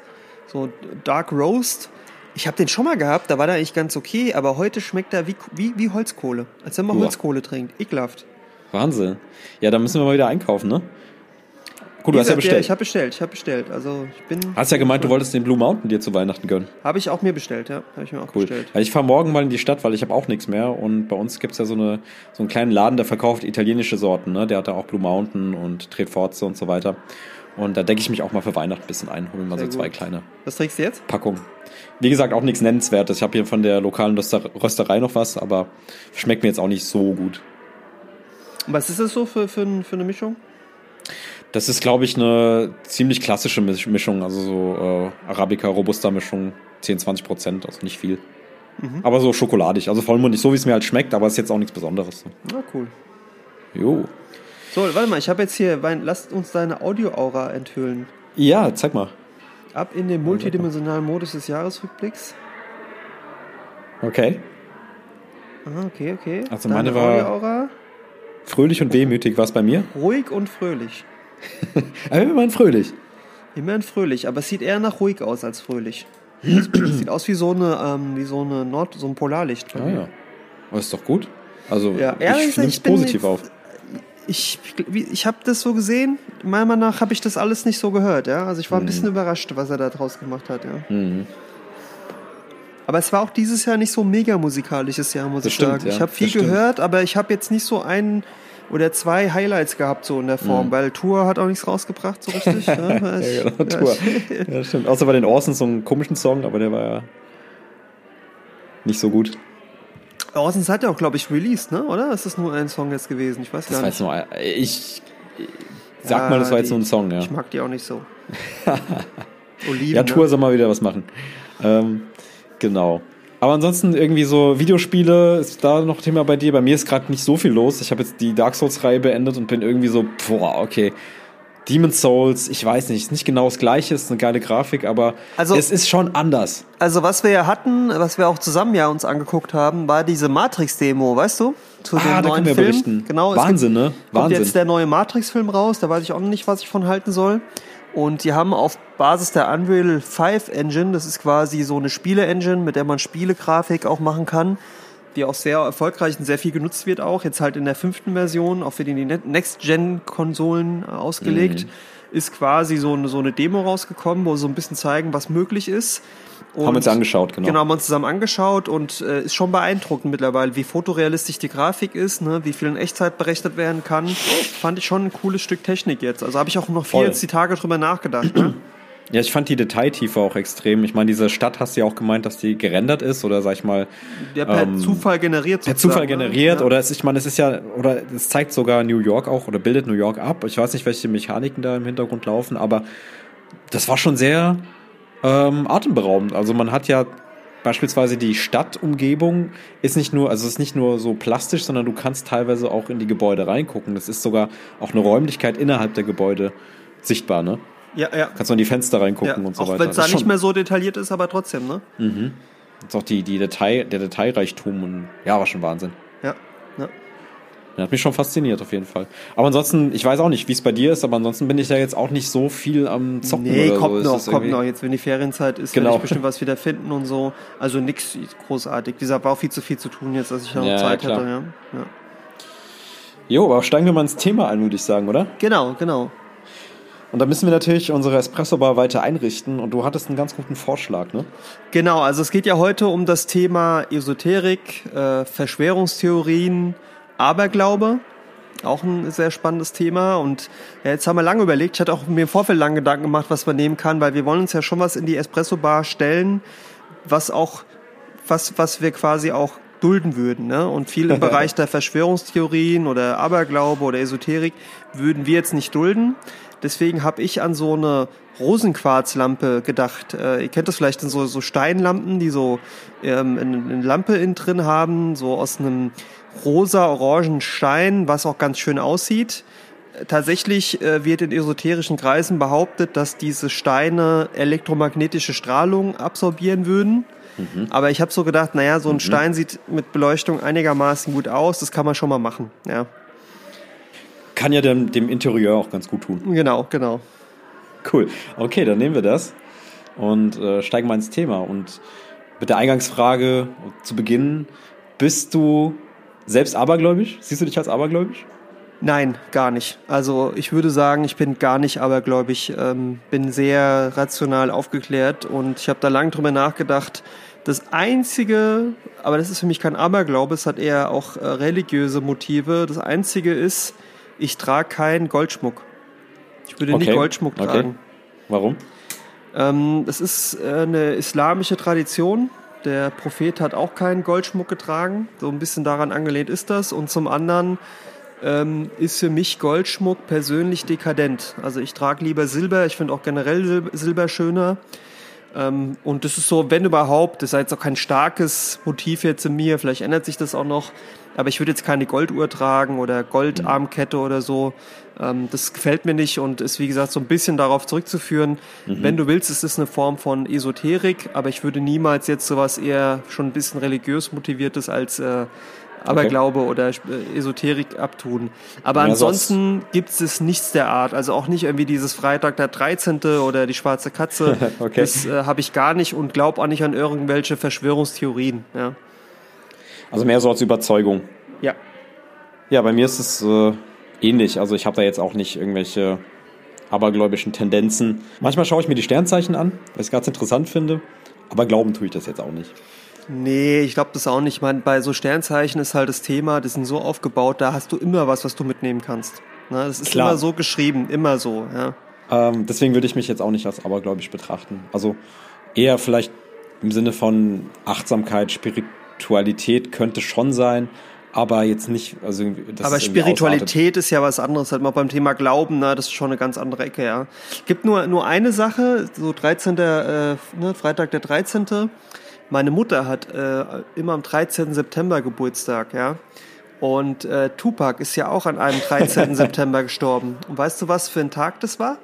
so Dark Roast. Ich habe den schon mal gehabt, da war der eigentlich ganz okay, aber heute schmeckt er wie, wie, wie Holzkohle. Als wenn man Uah. Holzkohle trinkt. Ekelhaft. Wahnsinn. Ja, da müssen wir mal wieder einkaufen, ne? Gut, du hast ja bestellt. ich habe bestellt, ich habe bestellt. Also ich bin. Hast ja gemeint, du wolltest den Blue Mountain dir zu Weihnachten gönnen. Habe ich auch mir bestellt, ja. Habe ich mir auch cool. bestellt. Also ich fahre morgen mal in die Stadt, weil ich habe auch nichts mehr. Und bei uns gibt's ja so, eine, so einen kleinen Laden, der verkauft italienische Sorten. Ne? Der hat da auch Blue Mountain und Treforze und so weiter. Und da decke ich mich auch mal für Weihnachten ein bisschen ein, hole mir mal Sehr so zwei gut. kleine Was trinkst du jetzt? Packungen. Wie gesagt, auch nichts Nennenswertes. Ich habe hier von der lokalen Röster Rösterei noch was, aber schmeckt mir jetzt auch nicht so gut. Was ist das so für, für, für eine Mischung? Das ist, glaube ich, eine ziemlich klassische Misch- Mischung, also so äh, Arabica-Robusta-Mischung, 10, 20 Prozent, also nicht viel. Aber so schokoladig, also vollmundig, so wie es mir halt schmeckt, aber ist jetzt auch nichts Besonderes. Na cool. Jo. So, warte mal, ich habe jetzt hier, Wein- lasst uns deine Audio-Aura enthüllen. Ja, zeig mal. Ab in den multidimensionalen Modus des Jahresrückblicks. Okay. Ah, okay, okay. Also Deine meine war- Audioaura. Fröhlich und wehmütig war es bei mir. Ruhig und fröhlich. Aber immerhin fröhlich. Immerhin fröhlich, aber es sieht eher nach ruhig aus als fröhlich. Es sieht aus wie so eine, ähm, wie so eine Nord, so ein Polarlicht. Ah ja. Aber ist doch gut. Also Ja, ich gesagt, nehme es positiv jetzt- auf. Ich, ich habe das so gesehen. Meiner Meinung nach habe ich das alles nicht so gehört. Ja? Also ich war ein bisschen überrascht, was er da draus gemacht hat. Ja? Mhm. Aber es war auch dieses Jahr nicht so mega musikalisches Jahr, muss Das ich stimmt, sagen. ja. Ich habe viel Das stimmt. gehört, aber ich habe jetzt nicht so ein oder zwei Highlights gehabt so in der Form, Mhm. weil Tour hat auch nichts rausgebracht so richtig. ja, ich, Ja, genau, Tour. Ja, stimmt. Außer bei den Orsons so einen komischen Song, aber der war ja nicht so gut. Orsons hat ja auch, glaube ich, released, ne? Oder? Ist das nur ein Song jetzt gewesen? Ich weiß Das gar war nicht. jetzt nur, ein- ich sag Ja, mal, das war jetzt nur ein Song, ja. Ich mag die auch nicht so. Oliven. Ja, Tour ne? soll mal wieder was machen. Ähm, genau. Aber ansonsten irgendwie so Videospiele, ist da noch Thema bei dir? Bei mir ist gerade nicht so viel los. Ich habe jetzt die Dark Souls-Reihe beendet und bin irgendwie so, boah, okay. Demon's Souls, ich weiß nicht, ist nicht genau das gleiche, ist eine geile Grafik, aber Also- es ist schon anders. Also was wir ja hatten, was wir auch zusammen ja uns angeguckt haben, war diese Matrix-Demo, weißt du? Zu Ah, da können wir berichten. Genau. Wahnsinn, gibt, ne? Kommt Wahnsinn. jetzt der neue Matrix-Film raus, da weiß ich auch noch nicht, was ich von halten soll. Und die haben auf Basis der Unreal 5 Engine, das ist quasi so eine Spiele-Engine, mit der man Spielegrafik auch machen kann, die auch sehr erfolgreich und sehr viel genutzt wird auch, jetzt halt in der fünften Version, auch für die Next-Gen-Konsolen äh, ausgelegt, Mhm. ist quasi so eine, so eine Demo rausgekommen, wo sie so ein bisschen zeigen, was möglich ist. Haben wir uns Und- angeschaut, genau. Genau, haben wir uns zusammen angeschaut und äh, ist schon beeindruckend mittlerweile, wie fotorealistisch die Grafik ist, ne, wie viel in Echtzeit berechnet werden kann. Fand ich schon ein cooles Stück Technik jetzt. Also habe ich auch noch viel Voll. jetzt die Tage drüber nachgedacht. Ne? Ja, ich fand die Detailtiefe auch extrem. Ich meine, diese Stadt hast du ja auch gemeint, dass die gerendert ist oder sag ich mal Der per Ähm, Zufall generiert per Zufall ne? generiert Ja. oder es, ich meine, es ist ja oder es zeigt sogar New York auch oder bildet New York ab. Ich weiß nicht, welche Mechaniken da im Hintergrund laufen, aber das war schon sehr ähm, atemberaubend. Also man hat ja beispielsweise die Stadtumgebung ist nicht nur, also es ist nicht nur so plastisch, sondern du kannst teilweise auch in die Gebäude reingucken. Das ist sogar auch eine Räumlichkeit innerhalb der Gebäude sichtbar, ne? Ja, ja. Kannst du in die Fenster reingucken ja. und so auch weiter. wenn es da nicht mehr so detailliert ist, aber trotzdem, ne? ist auch die, die Detail, der Detailreichtum und ja, war schon Wahnsinn. Ja. ja. Hat mich schon fasziniert auf jeden Fall. Aber ansonsten, ich weiß auch nicht, wie es bei dir ist, aber ansonsten bin ich ja jetzt auch nicht so viel am Zocken Nee, oder kommt so. Noch, kommt noch. Jetzt, wenn die Ferienzeit ist, Genau. werde ich bestimmt was wieder finden und so. Also nix großartig. Gesagt, war auch viel zu viel zu tun jetzt, dass ich da noch Ja, Zeit klar. hätte. Ja. Ja. Jo, aber steigen wir mal ins Thema ein, würde ich sagen, oder? Genau, genau. Und da müssen wir natürlich unsere Espresso-Bar weiter einrichten und du hattest einen ganz guten Vorschlag, ne? Genau, also es geht ja heute um das Thema Esoterik, äh, Verschwörungstheorien, Aberglaube. Auch ein sehr spannendes Thema. Und ja, jetzt haben wir lange überlegt. Ich hatte auch mir im Vorfeld lange Gedanken gemacht, was man nehmen kann, weil wir wollen uns ja schon was in die Espresso-Bar stellen, was auch, was, was wir quasi auch dulden würden. Ne? Und viel im Bereich der Verschwörungstheorien oder Aberglaube oder Esoterik würden wir jetzt nicht dulden. Deswegen habe ich an so eine Rosenquarzlampe gedacht. Äh, ihr kennt das vielleicht in so, so Steinlampen, die so ähm, eine, eine Lampe innen drin haben, so aus einem rosa-orangen Stein, was auch ganz schön aussieht. Äh, Tatsächlich äh, wird in esoterischen Kreisen behauptet, dass diese Steine elektromagnetische Strahlung absorbieren würden. Aber ich habe so gedacht, naja, so ein Stein sieht mit Beleuchtung einigermaßen gut aus, das kann man schon mal machen. Ja, Kann ja dem, dem Interieur auch ganz gut tun. genau, genau. Cool. Okay, dann nehmen wir das und äh, steigen mal ins Thema. Und mit der Eingangsfrage zu Beginn, bist du selbst abergläubisch? Siehst du dich als abergläubisch? Nein, gar nicht. Also ich würde sagen, ich bin gar nicht abergläubig, ähm, bin sehr rational aufgeklärt und ich habe da lange drüber nachgedacht. Das Einzige, aber das ist für mich kein Aberglaube, es hat eher auch äh, religiöse Motive. Das Einzige ist, ich trage keinen Goldschmuck. Ich würde okay. nie Goldschmuck okay. tragen. Warum? Ähm, es ist äh, eine islamische Tradition. Der Prophet hat auch keinen Goldschmuck getragen. So ein bisschen daran angelehnt ist das. Und zum anderen ähm, ist für mich Goldschmuck persönlich dekadent. Also ich trage lieber Silber. Ich finde auch generell Sil Silber schöner. Ähm, und das ist so, wenn überhaupt, das ist jetzt auch kein starkes Motiv jetzt in mir. Vielleicht ändert sich das auch noch. Aber ich würde jetzt keine Golduhr tragen oder Goldarmkette oder so. Ähm, das gefällt mir nicht und ist, wie gesagt, so ein bisschen darauf zurückzuführen. Mhm. Wenn du willst, ist es eine Form von Esoterik, aber ich würde niemals jetzt sowas eher schon ein bisschen religiös motiviertes als äh, Aberglaube okay. oder äh, Esoterik abtun. Aber ja, ansonsten gibt es nichts der Art. Also auch nicht irgendwie dieses Freitag der 13. oder die schwarze Katze. okay. Das äh, habe ich gar nicht und glaube auch nicht an irgendwelche Verschwörungstheorien. Ja. Also mehr so als Überzeugung. Ja. Ja, bei mir ist es äh, ähnlich. Also ich habe da jetzt auch nicht irgendwelche abergläubischen Tendenzen. Manchmal schaue ich mir die Sternzeichen an, was ich ganz interessant finde. Aber glauben tue ich das jetzt auch nicht. Nee, ich glaube das auch nicht. Ich meine, bei so Sternzeichen ist halt das Thema, die sind so aufgebaut, da hast du immer was, was du mitnehmen kannst. Ne? Das ist Klar. immer so geschrieben, immer so, ja. Ähm, deswegen würde ich mich jetzt auch nicht als abergläubisch betrachten. Also eher vielleicht im Sinne von Achtsamkeit, Spiritualität könnte schon sein, aber jetzt nicht. Also aber Spiritualität ist ja was anderes, halt mal beim Thema Glauben, ne, das ist schon eine ganz andere Ecke, ja. Gibt nur nur eine Sache, so 13. Äh, ne, Freitag der 13. Meine Mutter hat äh, immer am 13. September Geburtstag, ja. Und äh, Tupac ist ja auch an einem 13. September gestorben. Und weißt du, was für ein Tag das war?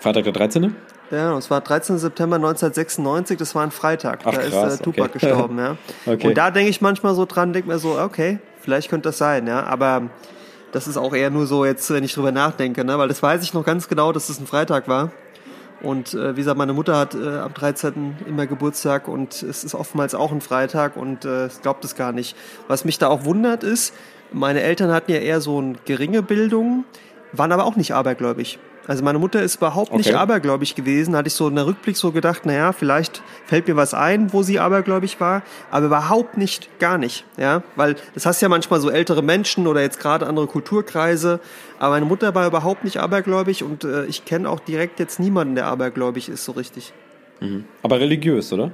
Freitag der 13.? Ja, es war 13. September 1996, das war ein Freitag. Ach, da krass, ist äh, Tupac okay. gestorben, ja. okay. Und da denke ich manchmal so dran, denke mir so, okay, vielleicht könnte das sein, ja. Aber das ist auch eher nur so jetzt, wenn ich drüber nachdenke, ne? Weil das weiß ich noch ganz genau, dass es das ein Freitag war. Und äh, wie gesagt, meine Mutter hat äh, am 13. immer Geburtstag und es ist oftmals auch ein Freitag und äh, glaubt es gar nicht. Was mich da auch wundert ist, meine Eltern hatten ja eher so eine geringe Bildung, waren aber auch nicht abergläubig. Also meine Mutter ist überhaupt okay. nicht abergläubig gewesen. Hatte ich so in der Rückblick so gedacht, naja, vielleicht fällt mir was ein, wo sie abergläubig war, aber überhaupt nicht, gar nicht, ja, weil das hast ja manchmal so ältere Menschen oder jetzt gerade andere Kulturkreise. Aber meine Mutter war überhaupt nicht abergläubig und äh, ich kenne auch direkt jetzt niemanden, der abergläubig ist so richtig. Mhm. Aber religiös, oder?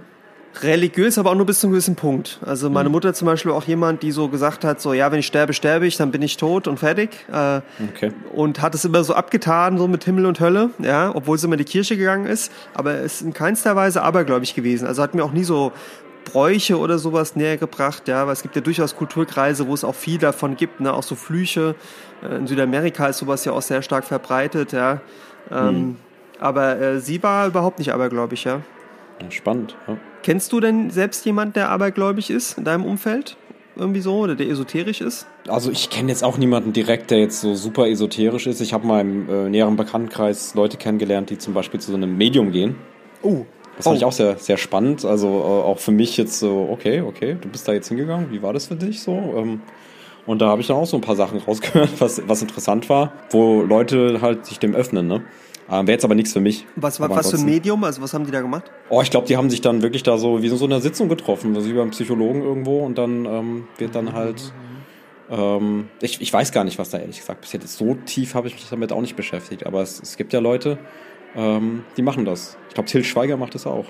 Religiös, aber auch nur bis zu einem gewissen Punkt. Also meine mhm. Mutter zum Beispiel auch jemand, die so gesagt hat, so ja, wenn ich sterbe, sterbe ich, dann bin ich tot und fertig. Äh, okay. Und hat es immer so abgetan, so mit Himmel und Hölle, ja, obwohl sie immer in die Kirche gegangen ist. Aber es ist in keinster Weise abergläubig gewesen. Also hat mir auch nie so Bräuche oder sowas näher gebracht, ja, weil es gibt ja durchaus Kulturkreise, wo es auch viel davon gibt, ne, auch so Flüche. Äh, in Südamerika ist sowas ja auch sehr stark verbreitet, ja. Ähm, mhm. Aber äh, sie war überhaupt nicht abergläubig, ja. Spannend. Ja. Kennst du denn selbst jemand, der abergläubig ist in deinem Umfeld? Irgendwie so oder der esoterisch ist? Also ich kenne jetzt auch niemanden direkt, der jetzt so super esoterisch ist. Ich habe mal im äh, näheren Bekanntenkreis Leute kennengelernt, die zum Beispiel zu so einem Medium gehen. Oh. Das fand oh. ich auch sehr, sehr spannend. Also äh, auch für mich jetzt so, okay, okay, du bist da jetzt hingegangen. Wie war das für dich so? Ähm, und da habe ich dann auch so ein paar Sachen rausgehört, was, was interessant war, wo Leute halt sich dem öffnen, ne? Ähm, Wäre jetzt aber nichts für mich. Was, war, was für ein Medium? Also was haben die da gemacht? Oh, ich glaube, die haben sich dann wirklich da so wie in so einer Sitzung getroffen, also wie beim Psychologen irgendwo und dann ähm, wird dann halt. Ähm, ich, ich weiß gar nicht, was da ehrlich gesagt passiert ist. So tief habe ich mich damit auch nicht beschäftigt, aber es, es gibt ja Leute, ähm, die machen das. Ich glaube, Till Schweiger macht das auch.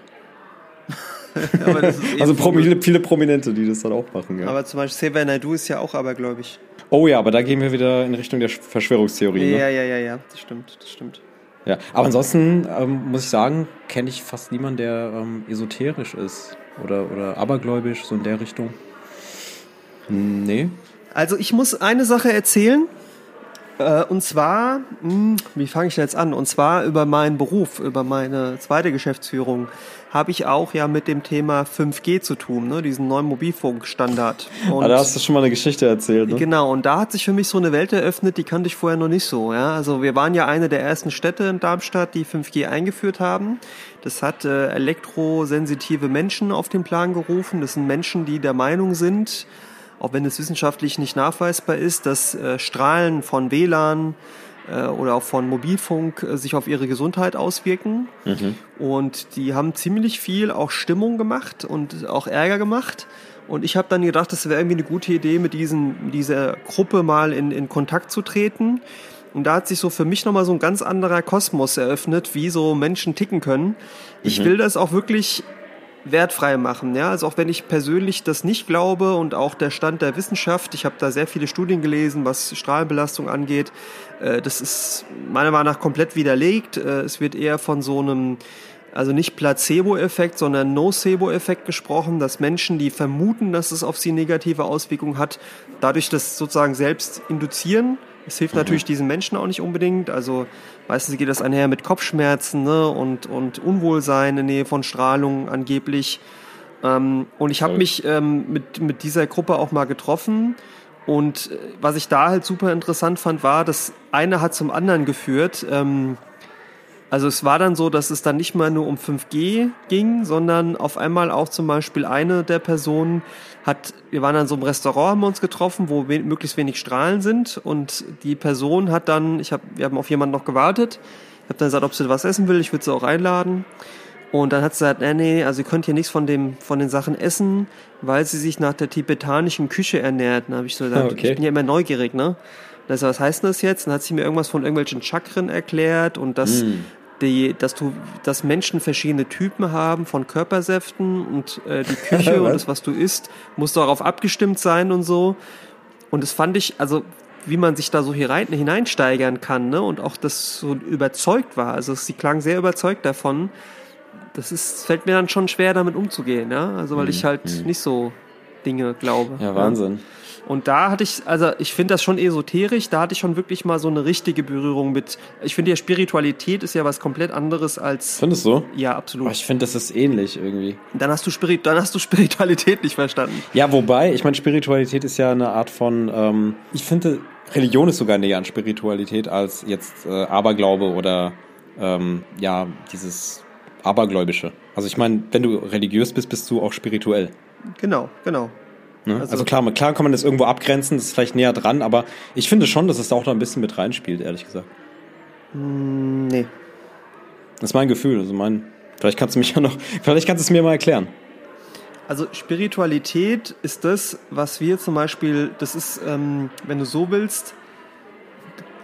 das also viele, viele Prominente, die das dann auch machen. Ja. Aber zum Beispiel Xavier Naidoo ist ja auch abergläubig. Oh ja, aber da gehen wir wieder in Richtung der Verschwörungstheorie. Ja, ne? ja, ja, ja, das stimmt, das stimmt. Ja, aber ansonsten ähm, muss ich sagen, kenne ich fast niemanden, der ähm, esoterisch ist oder, oder abergläubisch, so in der Richtung. Nee. Also ich muss eine Sache erzählen. Äh, und zwar, mh, hm, wie fange ich jetzt an? Und zwar über meinen Beruf, über meine zweite Geschäftsführung habe ich auch ja mit dem Thema 5G zu tun, ne? diesen neuen Mobilfunkstandard. Und ah, da hast du schon mal eine Geschichte erzählt. Ne? Genau, und da hat sich für mich so eine Welt eröffnet, die kannte ich vorher noch nicht so. Ja? Also wir waren ja eine der ersten Städte in Darmstadt, die 5G eingeführt haben. Das hat äh, elektrosensitive Menschen auf den Plan gerufen. Das sind Menschen, die der Meinung sind, auch wenn es wissenschaftlich nicht nachweisbar ist, dass äh, Strahlen von WLAN, äh, oder auch von Mobilfunk äh, sich auf ihre Gesundheit auswirken. Mhm. Und die haben ziemlich viel auch Stimmung gemacht und auch Ärger gemacht. Und ich habe dann gedacht, das wäre irgendwie eine gute Idee, mit diesen, dieser Gruppe mal in, in Kontakt zu treten. Und da hat sich so für mich nochmal so ein ganz anderer Kosmos eröffnet, wie so Menschen ticken können. Ich mhm. will das auch wirklich wertfrei machen. Ja? Also auch wenn ich persönlich das nicht glaube und auch der Stand der Wissenschaft, ich habe da sehr viele Studien gelesen, was Strahlenbelastung angeht, äh, das ist meiner Meinung nach komplett widerlegt. Äh, es wird eher von so einem also nicht Placebo-Effekt, sondern Nocebo-Effekt gesprochen, dass Menschen, die vermuten, dass es auf sie negative Auswirkungen hat, dadurch das sozusagen selbst induzieren. Es hilft natürlich diesen Menschen auch nicht unbedingt. Also meistens geht das einher mit Kopfschmerzen ne, und, und Unwohlsein in der Nähe von Strahlung angeblich. Ähm, und ich habe mich ähm, mit, mit dieser Gruppe auch mal getroffen. Und äh, was ich da halt super interessant fand, war, dass eine hat zum anderen geführt. Ähm, also es war dann so, dass es dann nicht mal nur um 5G ging, sondern auf einmal auch zum Beispiel eine der Personen hat, wir waren dann so im Restaurant, haben wir uns getroffen, wo we möglichst wenig Strahlen sind und die Person hat dann, ich hab, wir haben auf jemanden noch gewartet, ich habe dann gesagt, ob sie was essen will, ich würde sie auch einladen. Und dann hat sie gesagt, nee, nee, also ihr könnt hier nichts von dem, von den Sachen essen, weil sie sich nach der tibetanischen Küche ernährt. Dann habe ich so gesagt, okay. ich bin ja immer neugierig, ne? Das, was heißt denn das jetzt? Dann hat sie mir irgendwas von irgendwelchen Chakren erklärt und dass mm die, dass du, dass Menschen verschiedene Typen haben von Körpersäften und äh, die Küche und das, was du isst, muss darauf abgestimmt sein und so. Und das fand ich, also wie man sich da so hier rein, hineinsteigern kann, ne? Und auch das so überzeugt war. Also sie klang sehr überzeugt davon. Das ist, fällt mir dann schon schwer, damit umzugehen, ja. Also weil ich mhm, halt mhm. nicht so Dinge glaube. Ja, Wahnsinn. Ja? Und da hatte ich, also ich finde das schon esoterisch, da hatte ich schon wirklich mal so eine richtige Berührung mit. Ich finde ja Spiritualität ist ja was komplett anderes als. Findest du? Ja, absolut. Aber ich finde, das ist ähnlich irgendwie. Dann hast du Spirit, dann hast du Spiritualität nicht verstanden. Ja, wobei, ich meine, Spiritualität ist ja eine Art von, ähm, ich finde, Religion ist sogar näher an Spiritualität als jetzt äh, Aberglaube oder ähm, ja, dieses Abergläubische. Also ich meine, wenn du religiös bist, bist du auch spirituell. Genau, genau. Ne? Also, also, klar, klar kann man das irgendwo abgrenzen, das ist vielleicht näher dran, aber ich finde schon, dass es da auch da ein bisschen mit reinspielt, ehrlich gesagt. Mm, nee. Das ist mein Gefühl. Also mein, vielleicht kannst du mich ja noch, vielleicht kannst du es mir mal erklären. Also Spiritualität ist das, was wir zum Beispiel, das ist, ähm, wenn du so willst,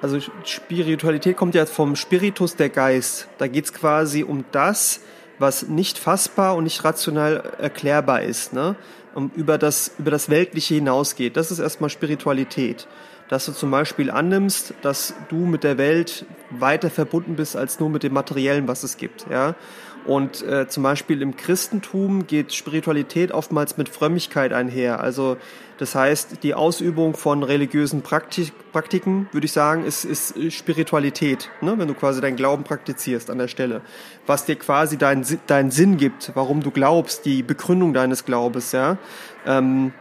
also Spiritualität kommt ja vom Spiritus der Geist. Da geht es quasi um das, was nicht fassbar und nicht rational erklärbar ist. Ne? Über das, über das Weltliche hinausgeht. Das ist erstmal Spiritualität. Dass du zum Beispiel annimmst, dass du mit der Welt weiter verbunden bist als nur mit dem Materiellen, was es gibt. Ja? Und äh, zum Beispiel im Christentum geht Spiritualität oftmals mit Frömmigkeit einher. Also das heißt, die Ausübung von religiösen Praktik Praktiken, würde ich sagen, ist, ist Spiritualität, ne? wenn du quasi deinen Glauben praktizierst an der Stelle. Was dir quasi deinen deinen Sinn gibt, warum du glaubst, die Begründung deines Glaubens. Ja? Ähm,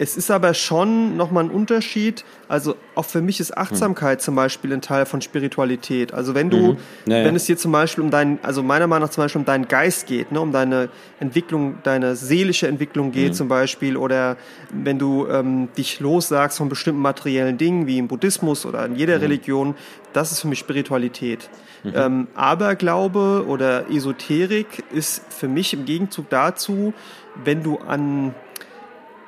es ist aber schon nochmal ein Unterschied. Also auch für mich ist Achtsamkeit mhm. zum Beispiel ein Teil von Spiritualität. Also wenn du, mhm. naja. wenn es dir zum Beispiel um deinen, also meiner Meinung nach zum Beispiel um deinen Geist geht, ne, um deine Entwicklung, deine seelische Entwicklung geht mhm. zum Beispiel, oder wenn du ähm, dich lossagst von bestimmten materiellen Dingen, wie im Buddhismus oder in jeder mhm. Religion, das ist für mich Spiritualität. Mhm. Ähm, Aberglaube oder Esoterik ist für mich im Gegenzug dazu, wenn du an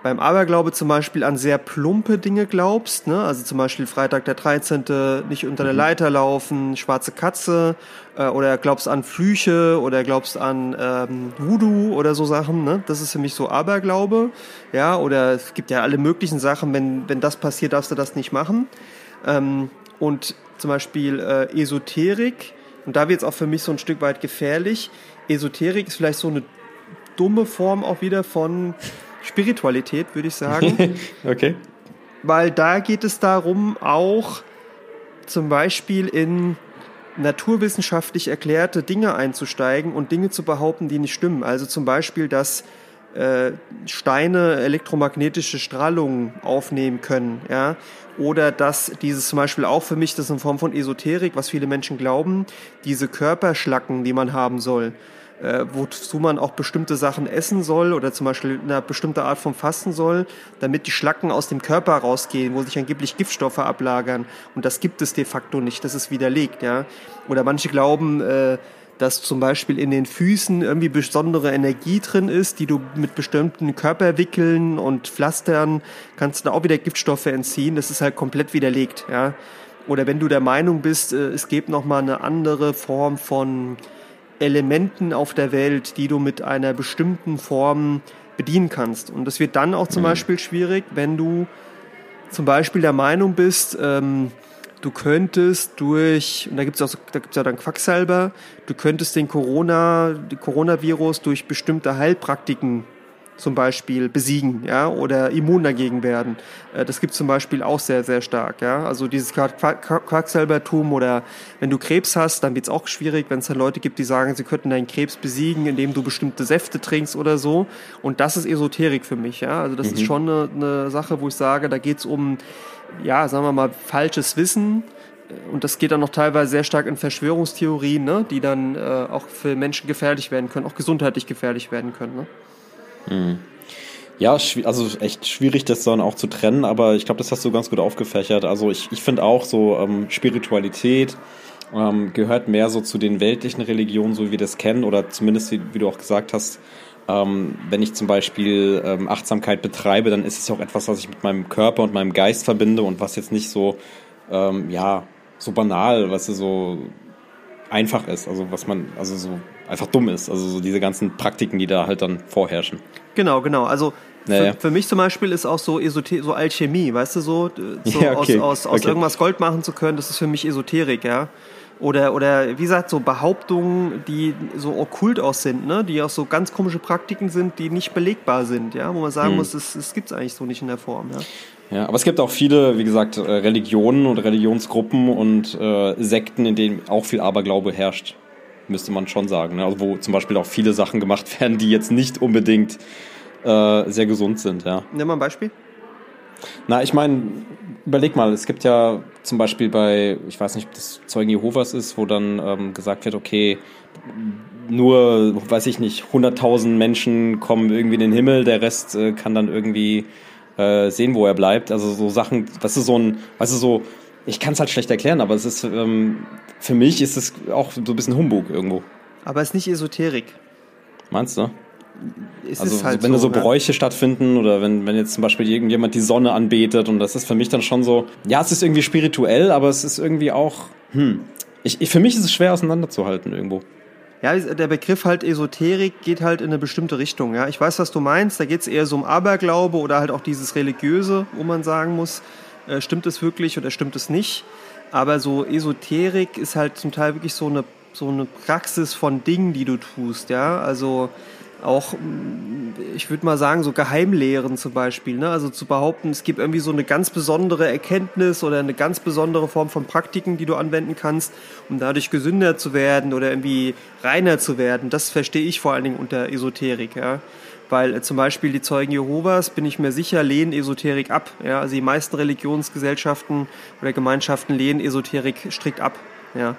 beim Aberglaube zum Beispiel an sehr plumpe Dinge glaubst, ne? also zum Beispiel Freitag der 13. nicht unter der mhm. Leiter laufen, schwarze Katze, äh, oder glaubst an Flüche oder glaubst an ähm, Voodoo oder so Sachen, ne? das ist für mich so Aberglaube, ja, oder es gibt ja alle möglichen Sachen, wenn, wenn das passiert, darfst du das nicht machen. Ähm, und zum Beispiel äh, Esoterik, und da wird es auch für mich so ein Stück weit gefährlich, Esoterik ist vielleicht so eine dumme Form auch wieder von Spiritualität, würde ich sagen. okay. Weil da geht es darum, auch zum Beispiel in naturwissenschaftlich erklärte Dinge einzusteigen und Dinge zu behaupten, die nicht stimmen. Also zum Beispiel, dass äh, Steine elektromagnetische Strahlung aufnehmen können, ja, oder dass dieses zum Beispiel auch für mich, das ist eine Form von Esoterik, was viele Menschen glauben, diese Körperschlacken, die man haben soll, äh, wozu man auch bestimmte Sachen essen soll oder zum Beispiel eine bestimmte Art von Fasten soll, damit die Schlacken aus dem Körper rausgehen, wo sich angeblich Giftstoffe ablagern. Und das gibt es de facto nicht, das ist widerlegt, ja. Oder manche glauben, äh, dass zum Beispiel in den Füßen irgendwie besondere Energie drin ist, die du mit bestimmten Körperwickeln und Pflastern kannst du auch wieder Giftstoffe entziehen. Das ist halt komplett widerlegt, ja. Oder wenn du der Meinung bist, äh, es gibt nochmal eine andere Form von Elementen auf der Welt, die du mit einer bestimmten Form bedienen kannst. Und das wird dann auch zum mhm. Beispiel schwierig, wenn du zum Beispiel der Meinung bist, ähm, du könntest durch, und da gibt es auch, da gibt's ja dann Quacksalber, du könntest den Corona, den Coronavirus durch bestimmte Heilpraktiken zum Beispiel besiegen, ja, oder immun dagegen werden. Äh, das gibt zum Beispiel auch sehr, sehr stark, ja. Also dieses Quacksalbertum oder wenn du Krebs hast, dann wird es auch schwierig, wenn es dann Leute gibt, die sagen, sie könnten deinen Krebs besiegen, indem du bestimmte Säfte trinkst oder so. Und das ist Esoterik für mich, ja. Also das mhm. ist schon eine, eine Sache, wo ich sage, da geht es um, ja, sagen wir mal, falsches Wissen, und das geht dann noch teilweise sehr stark in Verschwörungstheorien, ne, die dann äh, auch für Menschen gefährlich werden können, auch gesundheitlich gefährlich werden können. Ne? Mhm. Ja, also echt schwierig, das dann auch zu trennen, aber ich glaube, das hast du ganz gut aufgefächert. Also ich, ich finde auch so ähm, Spiritualität ähm, gehört mehr so zu den weltlichen Religionen, so wie wir das kennen, oder zumindest, wie, wie du auch gesagt hast, ähm, wenn ich zum Beispiel ähm, Achtsamkeit betreibe, dann ist es auch etwas, was ich mit meinem Körper und meinem Geist verbinde und was jetzt nicht so, ähm, ja, so banal, was so einfach ist, also was man, also so einfach dumm ist, also so diese ganzen Praktiken, die da halt dann vorherrschen. Genau, genau, also naja. für, für, mich zum Beispiel ist auch so, Esoter so Alchemie, weißt du, so, so ja, okay. aus, aus, aus okay. irgendwas Gold machen zu können, das ist für mich Esoterik, ja. Oder, oder wie gesagt, so Behauptungen, die so okkult aus sind, ne? die auch so ganz komische Praktiken sind, die nicht belegbar sind, ja, wo man sagen hm. muss, das, das gibt es eigentlich so nicht in der Form. Ja? Ja, aber es gibt auch viele, wie gesagt, äh, Religionen und Religionsgruppen und äh, Sekten, in denen auch viel Aberglaube herrscht, müsste man schon sagen. Ne? Also wo zum Beispiel auch viele Sachen gemacht werden, die jetzt nicht unbedingt äh, sehr gesund sind. Ja. Nimm mal ein Beispiel. Na, ich meine, überleg mal, es gibt ja zum Beispiel bei, ich weiß nicht, ob das Zeugen Jehovas ist, wo dann ähm, gesagt wird, okay, nur, weiß ich nicht, 100.000 Menschen kommen irgendwie in den Himmel, der Rest äh, kann dann irgendwie äh, sehen, wo er bleibt. Also so Sachen, das ist so ein, weißt du, so, ich kann es halt schlecht erklären, aber es ist, ähm, für mich ist es auch so ein bisschen Humbug irgendwo. Aber es ist nicht Esoterik. Meinst du? Ist also halt wenn so, da so? Bräuche stattfinden oder wenn, wenn jetzt zum Beispiel irgendjemand die Sonne anbetet und das ist für mich dann schon so, ja, es ist irgendwie spirituell, aber es ist irgendwie auch, hm, ich, ich, für mich ist es schwer auseinanderzuhalten irgendwo. Ja, der Begriff halt Esoterik geht halt in eine bestimmte Richtung. Ja, ich weiß, was du meinst. Da geht es eher so um Aberglaube oder halt auch dieses Religiöse, wo man sagen muss, äh, stimmt es wirklich oder stimmt es nicht. Aber so Esoterik ist halt zum Teil wirklich so eine so eine Praxis von Dingen, die du tust. Ja, also auch, ich würde mal sagen, so Geheimlehren zum Beispiel. Ne? Also zu behaupten, es gibt irgendwie so eine ganz besondere Erkenntnis oder eine ganz besondere Form von Praktiken, die du anwenden kannst, um dadurch gesünder zu werden oder irgendwie reiner zu werden. Das verstehe ich vor allen Dingen unter Esoterik. Ja? Weil äh, zum Beispiel die Zeugen Jehovas, bin ich mir sicher, lehnen Esoterik ab. Ja? Also die meisten Religionsgesellschaften oder Gemeinschaften lehnen Esoterik strikt ab. Ja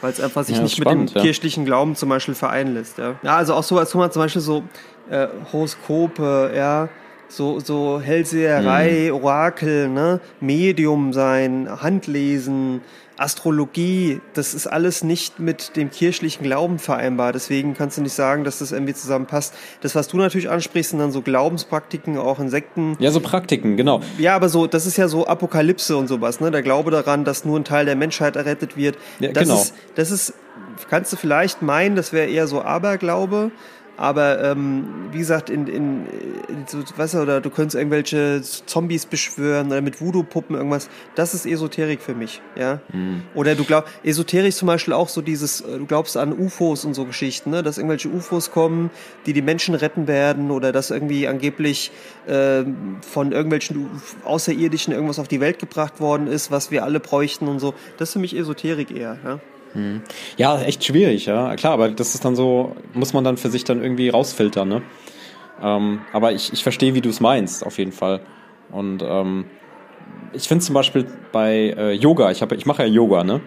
weil es einfach sich ja, nicht spannend, mit dem ja. kirchlichen Glauben zum Beispiel vereinen lässt. Ja, ja also auch so als man zum Beispiel so äh, Horoskope, ja, so, so Hellseherei, mhm. Orakel, ne, Medium sein, Handlesen, Astrologie, das ist alles nicht mit dem kirchlichen Glauben vereinbar. Deswegen kannst du nicht sagen, dass das irgendwie zusammenpasst. Das, was du natürlich ansprichst, sind dann so Glaubenspraktiken, auch Insekten. Ja, so Praktiken, genau. Ja, aber so, das ist ja so Apokalypse und sowas, ne? Der Glaube daran, dass nur ein Teil der Menschheit errettet wird. Ja, das genau. Ist, das ist, kannst du vielleicht meinen, das wäre eher so Aberglaube. Aber ähm, wie gesagt, in, in, in so, weißt du, oder du könntest irgendwelche Zombies beschwören oder mit Voodoo-Puppen irgendwas. Das ist Esoterik für mich, ja. Mhm. Oder du glaubst, Esoterik zum Beispiel auch so dieses, äh, du glaubst an UFOs und so Geschichten, ne? dass irgendwelche UFOs kommen, die die Menschen retten werden oder dass irgendwie angeblich äh, von irgendwelchen Außerirdischen irgendwas auf die Welt gebracht worden ist, was wir alle bräuchten und so. Das ist für mich Esoterik eher, ja. Ja, echt schwierig, ja. Klar, aber das ist dann so, muss man dann für sich dann irgendwie rausfiltern, ne? Ähm, aber ich, ich verstehe, wie du es meinst, auf jeden Fall. Und ähm, ich finde zum Beispiel bei äh, Yoga, ich, hab, ich mache ja Yoga, ne?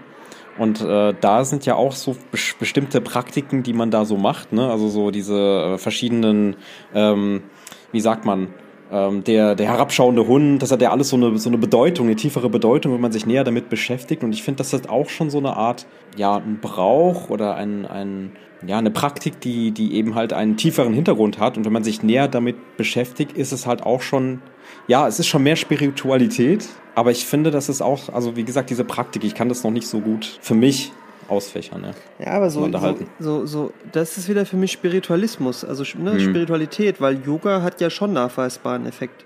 Und äh, da sind ja auch so bestimmte Praktiken, die man da so macht, ne? Also so diese äh, verschiedenen, ähm, wie sagt man, ähm, der, der herabschauende Hund, das hat ja alles so eine, so eine Bedeutung, eine tiefere Bedeutung, wenn man sich näher damit beschäftigt. Und ich finde, das ist auch schon so eine Art, ja, ein Brauch oder ein, ein, ja, eine Praktik, die, die eben halt einen tieferen Hintergrund hat. Und wenn man sich näher damit beschäftigt, ist es halt auch schon, ja, es ist schon mehr Spiritualität Aber ich finde, das ist auch, also wie gesagt, diese Praktik, ich kann das noch nicht so gut für mich ausfächern. Ja, ja aber so, so, so, so, das ist wieder für mich Spiritualismus, also ne, hm. Spiritualität, weil Yoga hat ja schon nachweisbaren Effekt.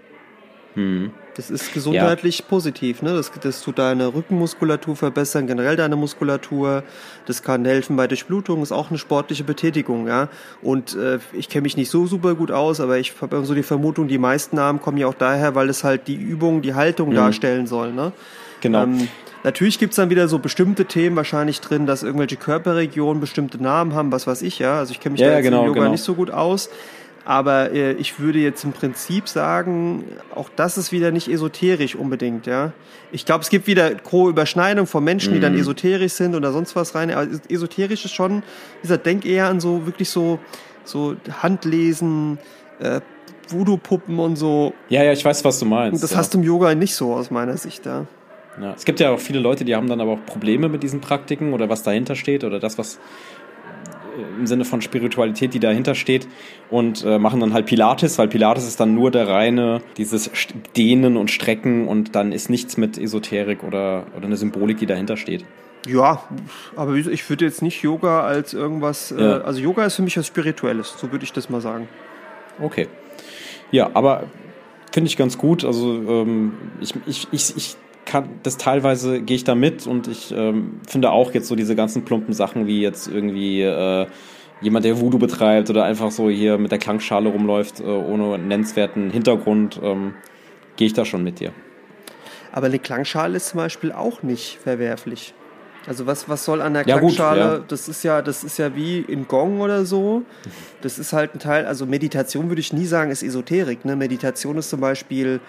Hm. Das ist gesundheitlich ja. positiv, ne? Das, das tut deine Rückenmuskulatur verbessern, generell deine Muskulatur. Das kann helfen bei Durchblutung, ist auch eine sportliche Betätigung, ja. Und äh, ich kenne mich nicht so super gut aus, aber ich habe so die Vermutung, die meisten Namen kommen ja auch daher, weil es halt die Übung, die Haltung mhm. darstellen soll, ne? Genau. Ähm, Natürlich gibt's dann wieder so bestimmte Themen wahrscheinlich drin, dass irgendwelche Körperregionen bestimmte Namen haben, was weiß ich, ja. Also ich kenne mich ja, da jetzt genau, im Yoga genau. nicht so gut aus. Aber äh, ich würde jetzt im Prinzip sagen, auch das ist wieder nicht esoterisch unbedingt, ja. Ich glaube, es gibt wieder große Überschneidung von Menschen, die dann mhm. esoterisch sind oder sonst was rein. Aber esoterisch ist schon, dieser denk eher an so wirklich so, so Handlesen, äh, Voodoo-Puppen und so. Ja, ja, ich weiß, was du meinst. Und das ja. hast du im Yoga nicht so aus meiner Sicht, ja. Ja. Es gibt ja auch viele Leute, die haben dann aber auch Probleme mit diesen Praktiken oder was dahinter steht oder das, was im Sinne von Spiritualität, die dahinter steht und äh, machen dann halt Pilates, weil Pilates ist dann nur der reine, dieses Dehnen und Strecken und dann ist nichts mit Esoterik oder, oder eine Symbolik, die dahinter steht. Ja, aber ich würde jetzt nicht Yoga als irgendwas, äh, ja. äh, also Yoga ist für mich was Spirituelles, so würde ich das mal sagen. Okay. Ja, aber finde ich ganz gut. Also ähm, ich, ich, ich, ich kann das teilweise gehe ich da mit und ich ähm, finde auch jetzt so diese ganzen plumpen Sachen wie jetzt irgendwie äh, jemand, der Voodoo betreibt oder einfach so hier mit der Klangschale rumläuft, äh, ohne nennenswerten Hintergrund, ähm, gehe ich da schon mit dir. Aber eine Klangschale ist zum Beispiel auch nicht verwerflich. Also was, was soll an der ja, Klangschale, gut, ja. das ist ja, das ist ja wie in Gong oder so. Das ist halt ein Teil, also Meditation würde ich nie sagen, ist Esoterik. Ne? Meditation ist zum Beispiel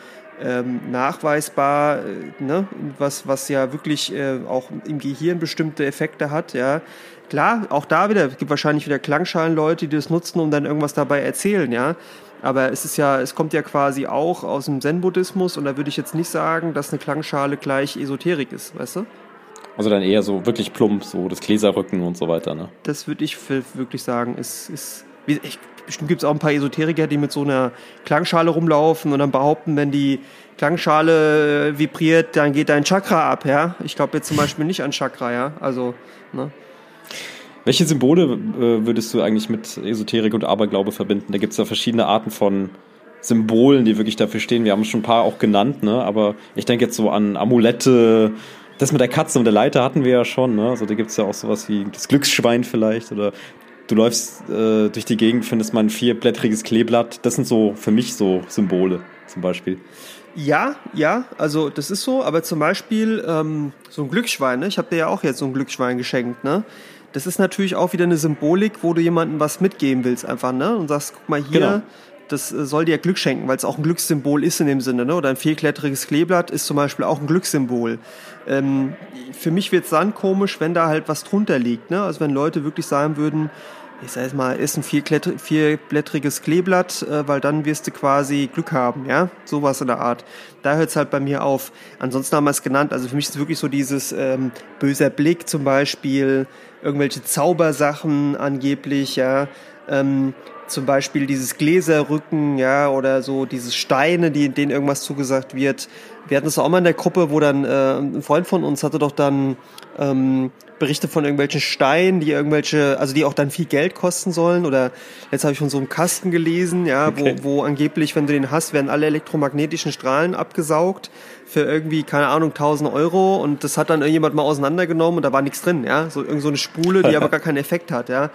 ähm, nachweisbar, äh, ne? was, was ja wirklich äh, auch im Gehirn bestimmte Effekte hat, ja. Klar, auch da wieder, es gibt wahrscheinlich wieder Klangschalenleute, die das nutzen und dann irgendwas dabei erzählen, ja. Aber es ist ja, es kommt ja quasi auch aus dem Zen-Buddhismus und da würde ich jetzt nicht sagen, dass eine Klangschale gleich Esoterik ist, weißt du? Also dann eher so wirklich plump, so das Gläserrücken und so weiter, ne? Das würde ich wirklich sagen, ist, ist, ich bestimmt gibt es auch ein paar Esoteriker, die mit so einer Klangschale rumlaufen und dann behaupten, wenn die Klangschale äh, vibriert, dann geht dein Chakra ab, ja. Ich glaube jetzt zum Beispiel nicht an Chakra, ja. Also, ne? Welche Symbole äh, würdest du eigentlich mit Esoterik und Aberglaube verbinden? Da gibt es ja verschiedene Arten von Symbolen, die wirklich dafür stehen. Wir haben schon ein paar auch genannt, ne? aber ich denke jetzt so an Amulette. Das mit der Katze und der Leiter hatten wir ja schon. Ne? Also da gibt es ja auch sowas wie das Glücksschwein vielleicht oder du läufst äh, durch die Gegend, findest mal ein vierblättriges Kleeblatt. Das sind so für mich so Symbole zum Beispiel. Ja, ja, also das ist so, aber zum Beispiel ähm, so ein Glücksschwein, ne? ich habe dir ja auch jetzt so ein Glücksschwein geschenkt, ne? Das ist natürlich auch wieder eine Symbolik, wo du jemandem was mitgeben willst, einfach, ne? Und sagst, guck mal hier, genau. Das äh, soll dir Glück schenken, weil es auch ein Glückssymbol ist in dem Sinne, ne? Oder ein vierklettriges Kleeblatt ist zum Beispiel auch ein Glückssymbol. Ähm, für mich wird es dann komisch, wenn da halt was drunter liegt, ne? Also wenn Leute wirklich sagen würden, ich sag jetzt mal, ist ein vierblättriges Kleeblatt, äh, weil dann wirst du quasi Glück haben, ja, sowas in der Art. Da hört es halt bei mir auf. Ansonsten haben wir es genannt, also für mich ist es wirklich so dieses ähm, böser Blick zum Beispiel, irgendwelche Zaubersachen angeblich, ja, ähm, zum Beispiel dieses Gläserrücken, ja, oder so dieses Steine, die, denen irgendwas zugesagt wird. Wir hatten es auch mal in der Gruppe, wo dann äh, ein Freund von uns hatte doch dann ähm, Berichte von irgendwelchen Steinen, die irgendwelche, also die auch dann viel Geld kosten sollen. Oder jetzt habe ich von so einem Kasten gelesen, ja, okay. wo, wo angeblich, wenn du den hast, werden alle elektromagnetischen Strahlen abgesaugt für irgendwie, keine Ahnung, 1000 Euro und das hat dann irgendjemand mal auseinandergenommen und da war nichts drin, ja. So irgend so eine Spule, die aber gar keinen Effekt hat, ja.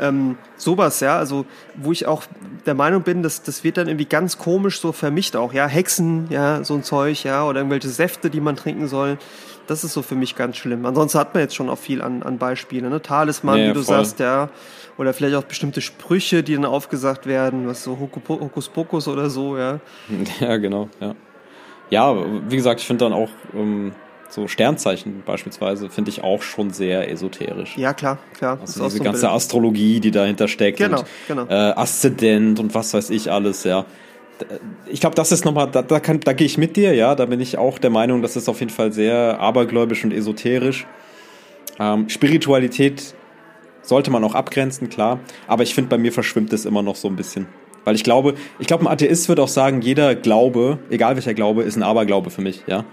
Ähm, sowas, ja. Also, wo ich auch der Meinung bin, dass das wird dann irgendwie ganz komisch so vermischt auch, ja. Hexen, ja, so ein Zeug, ja, oder irgendwelche Säfte, die man trinken soll. Das ist so für mich ganz schlimm. Ansonsten hat man jetzt schon auch viel an, an Beispielen. Ne? Talisman, ja, wie du voll. sagst, ja. Oder vielleicht auch bestimmte Sprüche, die dann aufgesagt werden, was so Hokuspokus oder so, ja. Ja, genau, ja. Ja, wie gesagt, ich finde dann auch ähm, so Sternzeichen beispielsweise, finde ich auch schon sehr esoterisch. Ja, klar, klar. Also diese so ganze Bild. Astrologie, die dahinter steckt. Genau, und, genau. Äh, Aszendent und was weiß ich alles, ja ich glaube, das ist nochmal, da, da, da gehe ich mit dir, ja, da bin ich auch der Meinung, das ist auf jeden Fall sehr abergläubisch und esoterisch. Ähm, Spiritualität sollte man auch abgrenzen, klar, aber ich finde, bei mir verschwimmt es immer noch so ein bisschen. Weil ich glaube, ich glaube, ein Atheist wird auch sagen, jeder Glaube, egal welcher Glaube, ist ein Aberglaube für mich, ja.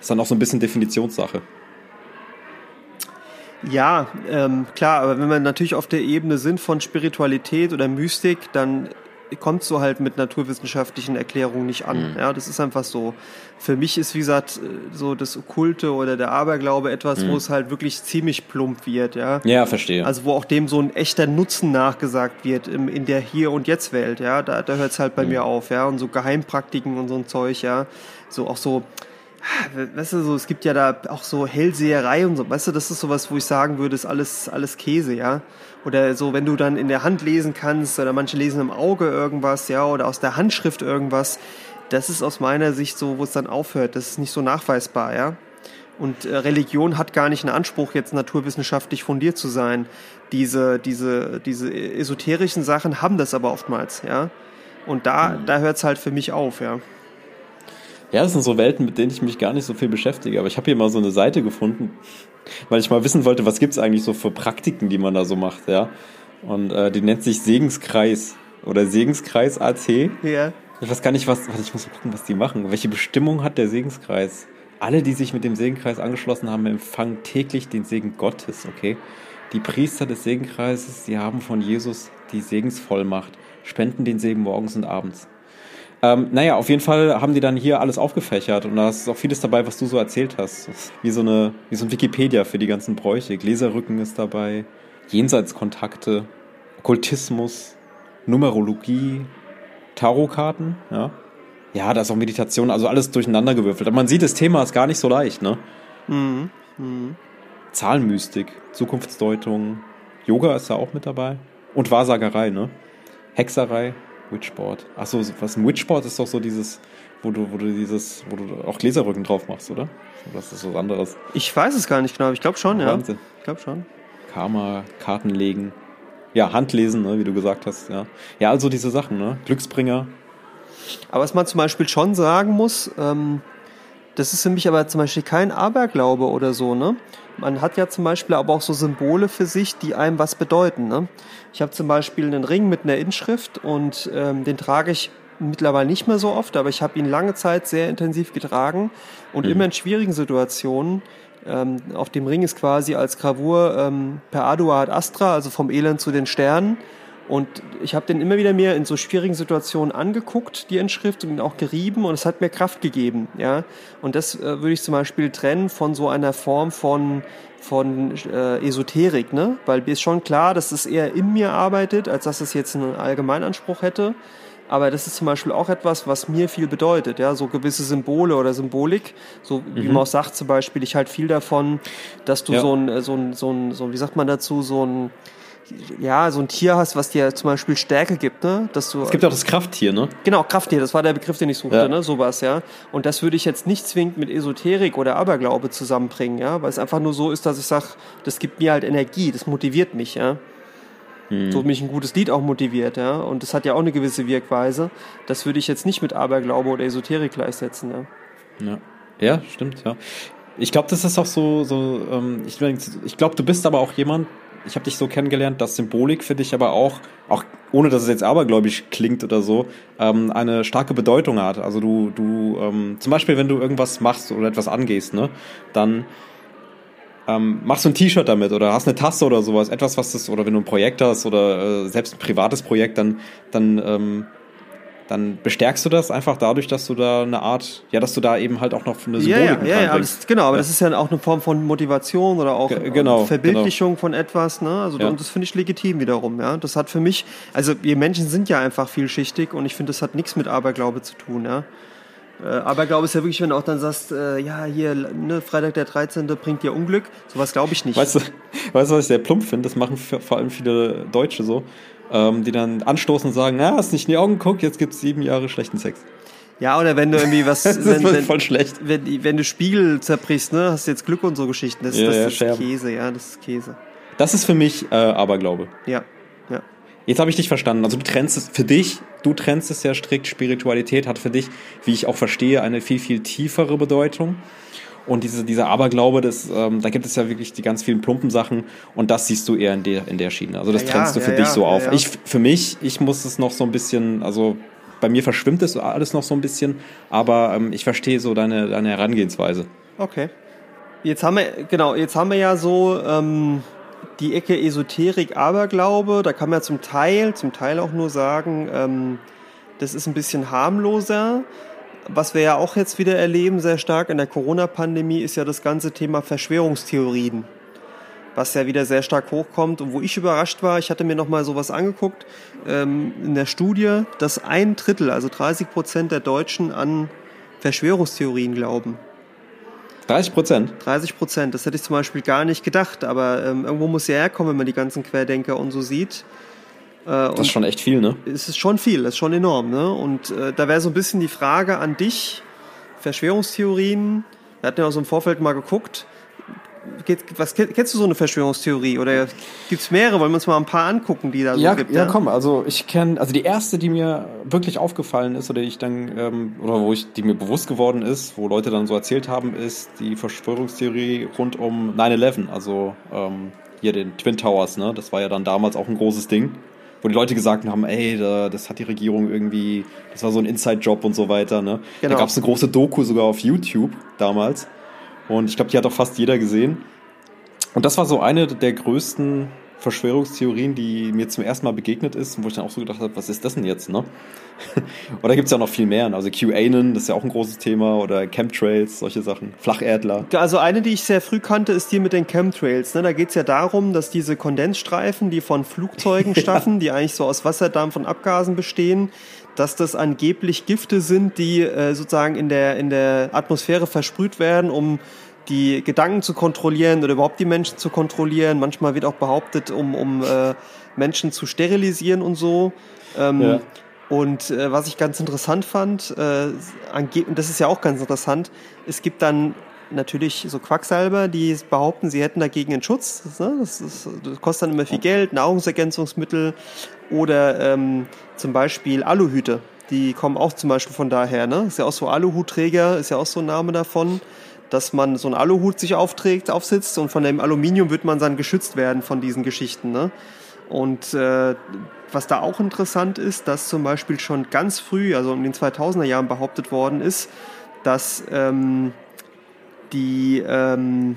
Ist dann auch so ein bisschen Definitionssache. Ja, ähm, klar, aber wenn wir natürlich auf der Ebene sind von Spiritualität oder Mystik, dann kommt so halt mit naturwissenschaftlichen Erklärungen nicht an. Mhm. Ja, das ist einfach so. Für mich ist, wie gesagt, so das Okkulte oder der Aberglaube etwas, mhm. wo es halt wirklich ziemlich plump wird. Ja, ja verstehe. Also wo auch dem so ein echter Nutzen nachgesagt wird im, in der Hier- und Jetzt-Welt. Ja, da, da hört es halt bei mhm. mir auf. Ja, und so Geheimpraktiken und so ein Zeug. Ja, so auch so weißt du, so, es gibt ja da auch so Hellseherei und so, weißt du, das ist sowas, wo ich sagen würde, ist alles, alles Käse, ja. Oder so, wenn du dann in der Hand lesen kannst, oder manche lesen im Auge irgendwas, ja, oder aus der Handschrift irgendwas, das ist aus meiner Sicht so, wo es dann aufhört, das ist nicht so nachweisbar, ja. Und äh, Religion hat gar nicht einen Anspruch, jetzt naturwissenschaftlich fundiert zu sein. Diese, diese, diese esoterischen Sachen haben das aber oftmals, ja. Und da, mhm. da hört es halt für mich auf, ja. Ja, das sind so Welten, mit denen ich mich gar nicht so viel beschäftige. Aber ich habe hier mal so eine Seite gefunden, weil ich mal wissen wollte, was gibt's eigentlich so für Praktiken, die man da so macht, ja. Und äh, die nennt sich Segenskreis oder Segenskreis AC. Ja. Ich weiß gar nicht, was. Warte, ich muss mal gucken, was die machen. Welche Bestimmung hat der Segenskreis? Alle, die sich mit dem Segenkreis angeschlossen haben, empfangen täglich den Segen Gottes, okay? Die Priester des Segenkreises, die haben von Jesus die Segensvollmacht, spenden den Segen morgens und abends. Ähm, naja, auf jeden Fall haben die dann hier alles aufgefächert und da ist auch vieles dabei, was du so erzählt hast. Wie so, eine, wie so ein Wikipedia für die ganzen Bräuche. Gläserrücken ist dabei, Jenseitskontakte, Okkultismus, Numerologie, Tarotkarten, ja. Ja, da ist auch Meditation, also alles durcheinander gewürfelt. Aber man sieht, das Thema ist gar nicht so leicht, ne? Mhm. Mhm. Zahlenmystik, Zukunftsdeutung, Yoga ist da auch mit dabei. Und Wahrsagerei, ne? Hexerei, Witchboard. Achso, was ein Witchboard ist doch so dieses, wo du, wo du dieses, wo du auch Gläserrücken drauf machst, oder? Das ist was anderes. Ich weiß es gar nicht genau, ich glaube schon, ja. Wahnsinn. Ich glaube schon. Karma, Karten legen. Ja, Handlesen, ne, wie du gesagt hast, ja. Ja, also diese Sachen, ne? Glücksbringer. Aber was man zum Beispiel schon sagen muss, ähm, das ist für mich aber zum Beispiel kein Aberglaube oder so, ne? Man hat ja zum Beispiel aber auch so Symbole für sich, die einem was bedeuten, ne? Ich habe zum Beispiel einen Ring mit einer Inschrift und ähm, den trage ich mittlerweile nicht mehr so oft, aber ich habe ihn lange Zeit sehr intensiv getragen und mhm. immer in schwierigen Situationen. Ähm, auf dem Ring ist quasi als Gravur ähm, per Ardua ad Astra, also vom Elend zu den Sternen. Und ich habe den immer wieder mir in so schwierigen Situationen angeguckt, die Inschrift, und auch gerieben und es hat mir Kraft gegeben. Ja? Und das äh, würde ich zum Beispiel trennen von so einer Form von, von äh, Esoterik, ne? Weil mir ist schon klar, dass es eher in mir arbeitet, als dass es jetzt einen Allgemeinanspruch hätte. Aber das ist zum Beispiel auch etwas, was mir viel bedeutet, ja, so gewisse Symbole oder Symbolik, so wie mhm. man auch sagt, zum Beispiel, ich halte viel davon, dass du ja. so ein, so ein, so ein, so, wie sagt man dazu, so ein, ja, so ein Tier hast, was dir zum Beispiel Stärke gibt, ne? Dass du, es gibt auch das Krafttier, ne? Genau, Krafttier, das war der Begriff, den ich suchte, ja. ne? Sowas, ja. Und das würde ich jetzt nicht zwingend mit Esoterik oder Aberglaube zusammenbringen, ja, weil es einfach nur so ist, dass ich sage, das gibt mir halt Energie, das motiviert mich, ja. Hm. So mich ein gutes Lied auch motiviert, ja. Und das hat ja auch eine gewisse Wirkweise. Das würde ich jetzt nicht mit Aberglaube oder Esoterik gleichsetzen, ja. Ja, ja stimmt, ja. Ich glaube, das ist auch so, so ähm, ich, ich glaube, du bist aber auch jemand, ich habe dich so kennengelernt, dass Symbolik für dich aber auch, auch ohne dass es jetzt abergläubisch klingt oder so, ähm, eine starke Bedeutung hat. Also du, du, ähm, zum Beispiel, wenn du irgendwas machst oder etwas angehst, ne, dann ähm, machst du ein T-Shirt damit oder hast eine Tasse oder sowas, etwas, was das, oder wenn du ein Projekt hast oder äh, selbst ein privates Projekt, dann, dann ähm, dann bestärkst du das einfach dadurch, dass du da eine Art, ja, dass du da eben halt auch noch eine Symbolik ja, ja, ja, das, genau, aber ja. das ist ja auch eine Form von Motivation oder auch G genau, Verbildlichung genau. von etwas, ne? Also ja. und das finde ich legitim wiederum, ja. Das hat für mich, also wir Menschen sind ja einfach vielschichtig und ich finde, das hat nichts mit Aberglaube zu tun, ja. Äh, Aberglaube ist ja wirklich, wenn du auch dann sagst, äh, ja, hier, ne, Freitag der 13. bringt dir Unglück. Sowas glaube ich nicht. Weißt du, weißt du, was ich sehr plump finde? Das machen vor allem viele Deutsche so ähm, die dann anstoßen und sagen, na, hast nicht in die Augen geguckt, jetzt gibt's sieben Jahre schlechten Sex. Ja, oder wenn du irgendwie was, das wenn, ist voll schlecht. Wenn, wenn du Spiegel zerbrichst, ne, hast du jetzt Glück und so Geschichten. Das, ja, das ja, ist Scherben. Käse, ja, das ist Käse. Das ist für mich äh, Aberglaube. Ja, ja. Jetzt habe ich dich verstanden. Also du trennst es für dich, du trennst es ja strikt. Spiritualität hat für dich, wie ich auch verstehe, eine viel, viel tiefere Bedeutung. Und diese, dieser Aberglaube, das, ähm, da gibt es ja wirklich die ganz vielen plumpen Sachen und das siehst du eher in der, in der Schiene. Also das ja, trennst du für ja, dich so auf. Ich, für mich, ich muss es noch so ein bisschen, also bei mir verschwimmt es alles noch so ein bisschen, aber ähm, ich verstehe so deine, deine Herangehensweise. Okay. Jetzt haben wir, genau, jetzt haben wir ja so ähm, die Ecke Esoterik, Aberglaube. Da kann man ja zum Teil, zum Teil auch nur sagen, ähm, das ist ein bisschen harmloser. Was wir ja auch jetzt wieder erleben, sehr stark in der Corona-Pandemie, ist ja das ganze Thema Verschwörungstheorien was ja wieder sehr stark hochkommt und wo ich überrascht war, ich hatte mir nochmal sowas angeguckt, ähm, in der Studie, dass ein Drittel, also 30 Prozent der Deutschen an Verschwörungstheorien glauben. 30 Prozent? 30 Prozent, das hätte ich zum Beispiel gar nicht gedacht, aber ähm, irgendwo muss ja herkommen, wenn man die ganzen Querdenker und so sieht. Äh, das ist schon echt viel, ne? Es ist schon viel, das ist schon enorm, ne? Und äh, da wäre so ein bisschen die Frage an dich, Verschwörungstheorien, wir hatten ja auch so im Vorfeld mal geguckt, was, kennst du so eine Verschwörungstheorie oder gibt es mehrere? Wollen wir uns mal ein paar angucken, die da so ja, gibt? Ja, ja, komm, also ich kenne, also die erste, die mir wirklich aufgefallen ist oder ich dann, ähm, oder wo ich, die mir bewusst geworden ist, wo Leute dann so erzählt haben, ist die Verschwörungstheorie rund um 9-11, also ähm, hier den Twin Towers, ne? Das war ja dann damals auch ein großes Ding wo die Leute gesagt haben, ey, das hat die Regierung irgendwie, das war so ein Inside-Job und so weiter. Ne? Genau. Da gab es eine große Doku sogar auf YouTube damals. Und ich glaube, die hat auch fast jeder gesehen. Und das war so eine der größten Verschwörungstheorien, die mir zum ersten Mal begegnet ist und wo ich dann auch so gedacht habe, was ist das denn jetzt, ne? oder gibt es ja noch viel mehr. Also QAnon, das ist ja auch ein großes Thema, oder Chemtrails, solche Sachen. Flacherdler. Also eine, die ich sehr früh kannte, ist die mit den Chemtrails. Ne? Da geht es ja darum, dass diese Kondensstreifen, die von Flugzeugen staffen, ja. die eigentlich so aus Wasserdampf und Abgasen bestehen, dass das angeblich Gifte sind, die äh, sozusagen in der, in der Atmosphäre versprüht werden, um die Gedanken zu kontrollieren oder überhaupt die Menschen zu kontrollieren. Manchmal wird auch behauptet, um, um äh, Menschen zu sterilisieren und so. Ähm, ja. Und äh, was ich ganz interessant fand, äh, und das ist ja auch ganz interessant, es gibt dann natürlich so Quacksalber, die behaupten, sie hätten dagegen einen Schutz. Das, ne? das, ist, das kostet dann immer viel Geld, Nahrungsergänzungsmittel oder ähm, zum Beispiel Aluhüte. Die kommen auch zum Beispiel von daher. Ne? Ist ja auch so Aluhutträger, ist ja auch so ein Name davon, dass man so einen Aluhut sich aufträgt, aufsitzt und von dem Aluminium wird man dann geschützt werden von diesen Geschichten. Ne? Und äh, was da auch interessant ist, dass zum Beispiel schon ganz früh, also in den 2000er Jahren behauptet worden ist, dass ähm, die ähm,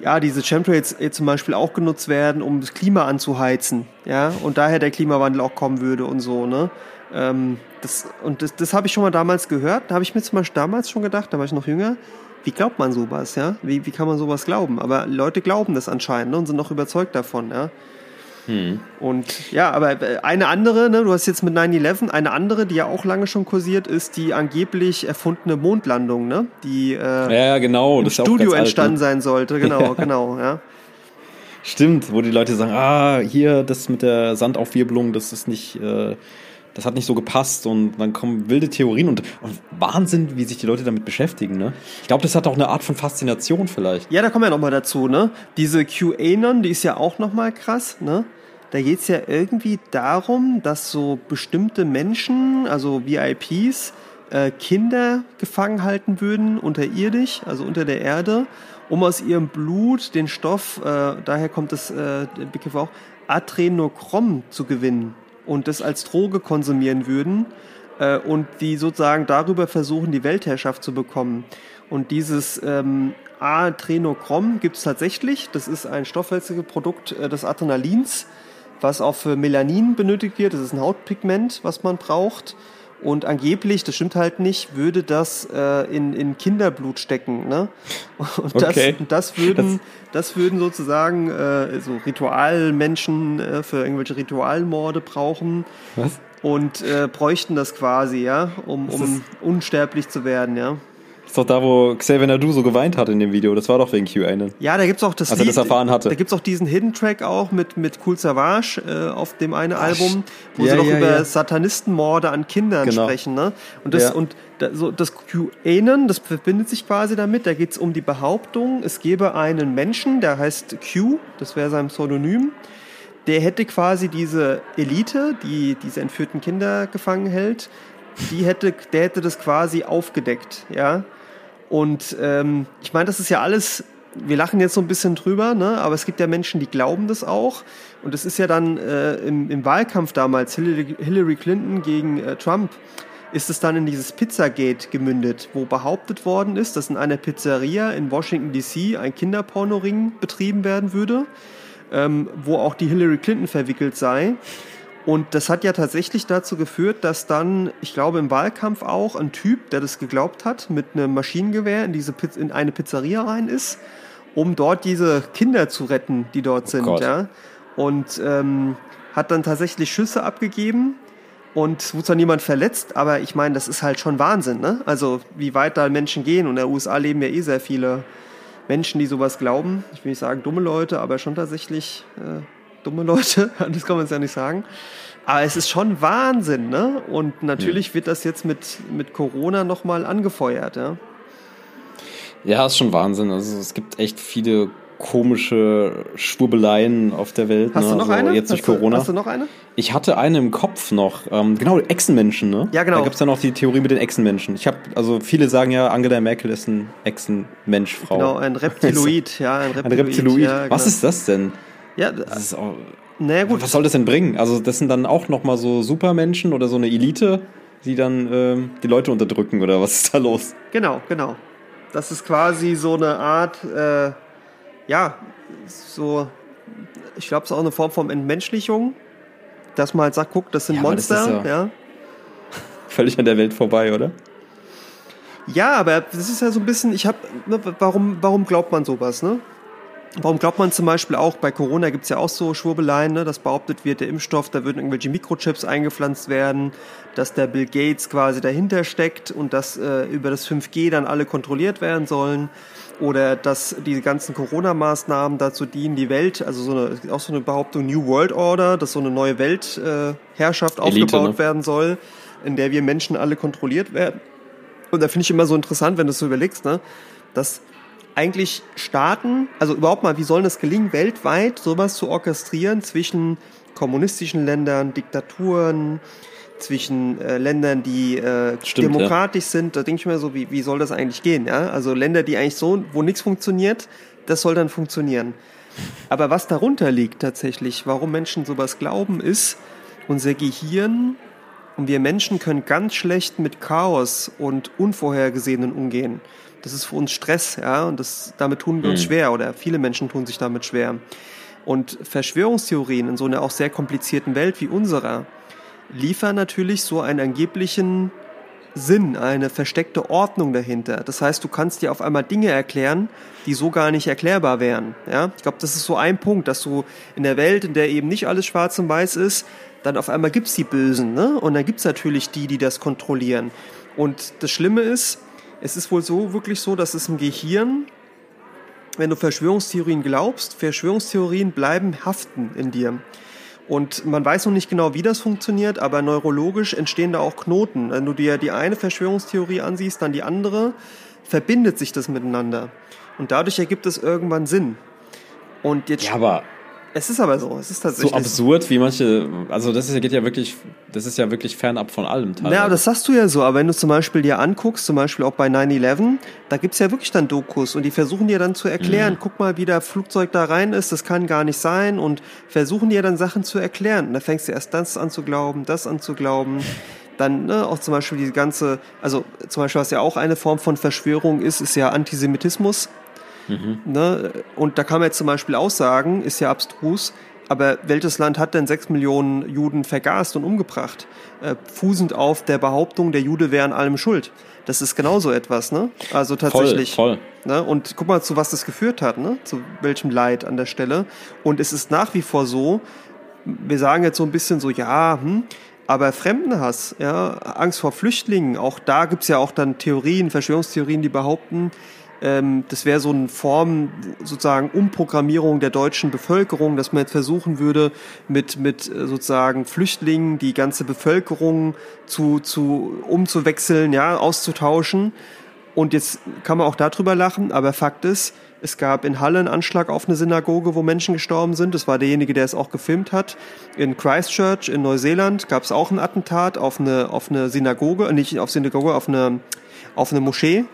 ja, diese Chemtrails zum Beispiel auch genutzt werden, um das Klima anzuheizen, ja, und daher der Klimawandel auch kommen würde und so, ne? Ähm, das, und das, das habe ich schon mal damals gehört, da habe ich mir zum Beispiel damals schon gedacht, da war ich noch jünger, wie glaubt man sowas, ja? Wie, wie kann man sowas glauben? Aber Leute glauben das anscheinend ne, und sind noch überzeugt davon, ja? Hm. Und ja, aber äh, eine andere, ne, du hast jetzt mit 9-11, eine andere, die ja auch lange schon kursiert, ist die angeblich erfundene Mondlandung, ne? Die äh, ja, genau. im Studio entstanden alt, ne? sein sollte. Genau, genau, ja. Stimmt, wo die Leute sagen, ah, hier, das mit der Sandaufwirbelung, das ist nicht, äh, das hat nicht so gepasst und dann kommen wilde Theorien und, und Wahnsinn, wie sich die Leute damit beschäftigen, ne? Ich glaube, das hat auch eine Art von Faszination vielleicht. Ja, da kommen wir nochmal dazu, ne? Diese QAnon, die ist ja auch nochmal krass, ne? Da geht's ja irgendwie darum, dass so bestimmte Menschen, also VIPs, äh, Kinder gefangen halten würden, unterirdisch, also unter der Erde, um aus ihrem Blut den Stoff, äh, daher kommt das äh, Begriff auch, Adrenochrom zu gewinnen und das als Droge konsumieren würden äh, und die sozusagen darüber versuchen, die Weltherrschaft zu bekommen. Und dieses ähm, Adrenochrom gibt es tatsächlich. Das ist ein Stoffwechselprodukt äh, des Adrenalins, was auch für Melanin benötigt wird. Das ist ein Hautpigment, was man braucht. Und angeblich, das stimmt halt nicht, würde das äh, in, in Kinderblut stecken. Ne? Und das, okay. das, würden, das würden sozusagen äh, so Ritualmenschen äh, für irgendwelche Ritualmorde brauchen. Was? Und äh, bräuchten das quasi, ja, um, um unsterblich zu werden, ja ist doch da, wo Xavier Nadu so geweint hat in dem Video. Das war doch wegen QAnon. Ja, da gibt's auch das Als Lied, er das erfahren hatte. Da gibt's auch diesen Hidden Track auch mit, mit Cool Savage äh, auf dem einen Ach, Album, wo ja, sie doch ja, über ja. Satanistenmorde an Kindern genau. sprechen. Ne? Und das, und da, so, das QAnon, das verbindet sich quasi damit. Da geht's um die Behauptung, es gäbe einen Menschen, der heißt Q, das wäre sein Pseudonym, der hätte quasi diese Elite, die diese entführten Kinder gefangen hält, die hätte, der hätte das quasi aufgedeckt, ja. Und ähm, ich meine, das ist ja alles, wir lachen jetzt so ein bisschen drüber, ne? aber es gibt ja Menschen, die glauben das auch. Und es ist ja dann äh, im, im Wahlkampf damals, Hillary, Hillary Clinton gegen äh, Trump, ist es dann in dieses Pizzagate gemündet, wo behauptet worden ist, dass in einer Pizzeria in Washington DC ein Kinderpornoring betrieben werden würde, ähm, wo auch die Hillary Clinton verwickelt sei. Und das hat ja tatsächlich dazu geführt, dass dann, ich glaube im Wahlkampf auch, ein Typ, der das geglaubt hat, mit einem Maschinengewehr in, diese Piz in eine Pizzeria rein ist, um dort diese Kinder zu retten, die dort sind. Gott. Ja? Und ähm, hat dann tatsächlich Schüsse abgegeben und es wurde zwar niemand verletzt, aber ich meine, das ist halt schon Wahnsinn, ne? Also wie weit da Menschen gehen. Und in der USA leben ja eh sehr viele Menschen, die sowas glauben. Ich will nicht sagen dumme Leute, aber schon tatsächlich äh, dumme Leute. Das kann man ja nicht sagen. Aber es ist schon Wahnsinn, ne? Und natürlich wird das jetzt mit, mit Corona nochmal angefeuert, ja. Ja, ist schon Wahnsinn. Also es gibt echt viele komische Schwurbeleien auf der Welt. Hast ne? du noch also eine? Jetzt durch hast du, Corona. Hast du noch eine? Ich hatte eine im Kopf noch. Ähm, genau, Echsenmenschen, ne? Ja, genau. Da gibt's ja noch die Theorie mit den Echsenmenschen. Ich habe, also viele sagen ja, Angela Merkel ist ein Echsenmensch-Frau. Genau, ein Reptiloid, ja, ein Reptiloid. Ein Reptiloid. Ja, Was genau. ist das denn? Ja, Das ist auch, naja, gut. was soll das denn bringen? Also das sind dann auch nochmal so Supermenschen oder so eine Elite, die dann ähm, die Leute unterdrücken oder was ist da los? Genau, genau. Das ist quasi so eine Art, äh, ja, so, ich glaube, es ist auch eine Form von Entmenschlichung, dass man halt sagt, guck, das sind Ja, aber das Monster, ist ja. Völlig an der Welt vorbei, oder? Ja, aber das ist ja so ein bisschen, ich habe, ne, warum, warum glaubt man sowas, ne? Warum glaubt man zum Beispiel auch, bei Corona gibt's ja auch so Schwurbeleien, ne, dass behauptet wird, der Impfstoff, da würden irgendwelche Mikrochips eingepflanzt werden, dass der Bill Gates quasi dahinter steckt und dass äh, über das 5G dann alle kontrolliert werden sollen oder dass die ganzen Corona-Maßnahmen dazu dienen, die Welt, also so eine, auch so eine Behauptung New World Order, dass so eine neue Weltherrschaft äh, Herrschaft Elite, aufgebaut ne? werden soll, in der wir Menschen alle kontrolliert werden. Und da finde ich immer so interessant, wenn du es so überlegst, ne, dass eigentlich Staaten, also überhaupt mal, wie soll es gelingen, weltweit sowas zu orchestrieren zwischen kommunistischen Ländern, Diktaturen, zwischen äh, Ländern, die äh, Stimmt, demokratisch sind, da denke ich mir so, wie, wie soll das eigentlich gehen? Ja? Also Länder, die eigentlich so, wo nichts funktioniert, das soll dann funktionieren. Aber was darunter liegt tatsächlich, warum Menschen sowas glauben, ist, unser Gehirn und wir Menschen können ganz schlecht mit Chaos und Unvorhergesehenen umgehen. Das ist für uns Stress, ja, und das, damit tun wir uns schwer oder viele Menschen tun sich damit schwer. Und Verschwörungstheorien in so einer auch sehr komplizierten Welt wie unserer liefern natürlich so einen angeblichen Sinn, eine versteckte Ordnung dahinter. Das heißt, du kannst dir auf einmal Dinge erklären, die so gar nicht erklärbar wären. Ja? Ich glaube, das ist so ein Punkt, dass du in der Welt, in der eben nicht alles schwarz und weiß ist, dann auf einmal gibt's die Bösen. Ne? Und dann gibt's natürlich die, die das kontrollieren. Und das Schlimme ist, es ist wohl so wirklich so, dass es im Gehirn, wenn du Verschwörungstheorien glaubst, Verschwörungstheorien bleiben haften in dir. Und man weiß noch nicht genau, wie das funktioniert, aber neurologisch entstehen da auch Knoten. Wenn du dir die eine Verschwörungstheorie ansiehst, dann die andere, verbindet sich das miteinander. Und dadurch ergibt es irgendwann Sinn. Und jetzt, Ja, aber es ist aber so, es ist so tatsächlich absurd wie manche, also das ist, geht ja wirklich, das ist ja wirklich fernab von allem teilweise. Ja, das sagst du ja so, aber wenn du zum Beispiel dir anguckst, zum Beispiel auch bei 9-11, da gibt's ja wirklich dann Dokus und die versuchen dir dann zu erklären, guck mal, wie der Flugzeug da rein ist, das kann gar nicht sein und versuchen dir dann Sachen zu erklären. Und da fängst du erst das an zu glauben, das an zu glauben. Dann ne, auch zum Beispiel die ganze, also zum Beispiel was ja auch eine Form von Verschwörung ist, ist ja Antisemitismus. Ne? Und da kann man jetzt zum Beispiel auch sagen, ist ja abstrus, aber welches Land hat denn sechs Millionen Juden vergast und umgebracht? Äh, fußend auf der Behauptung, der Jude wäre an allem schuld. Das ist genauso etwas, ne? Also tatsächlich. voll. Ne? Und guck mal, zu was das geführt hat, ne? Zu welchem Leid an der Stelle. Und es ist nach wie vor so, wir sagen jetzt so ein bisschen so, ja, hm, aber Fremdenhass, ja, Angst vor Flüchtlingen, auch da gibt's ja auch dann Theorien, Verschwörungstheorien, die behaupten, ähm, das wäre so eine Form sozusagen Umprogrammierung der deutschen Bevölkerung, dass man jetzt versuchen würde, mit, mit äh, sozusagen Flüchtlingen die ganze Bevölkerung zu, zu umzuwechseln, ja, auszutauschen. Und jetzt kann man auch darüber lachen, aber Fakt ist, es gab in Halle einen Anschlag auf eine Synagoge, wo Menschen gestorben sind. Das war derjenige, der es auch gefilmt hat. In Christchurch in Neuseeland gab es auch ein Attentat auf eine, auf eine Synagoge, äh, nicht auf Synagoge, auf eine, auf eine Moschee.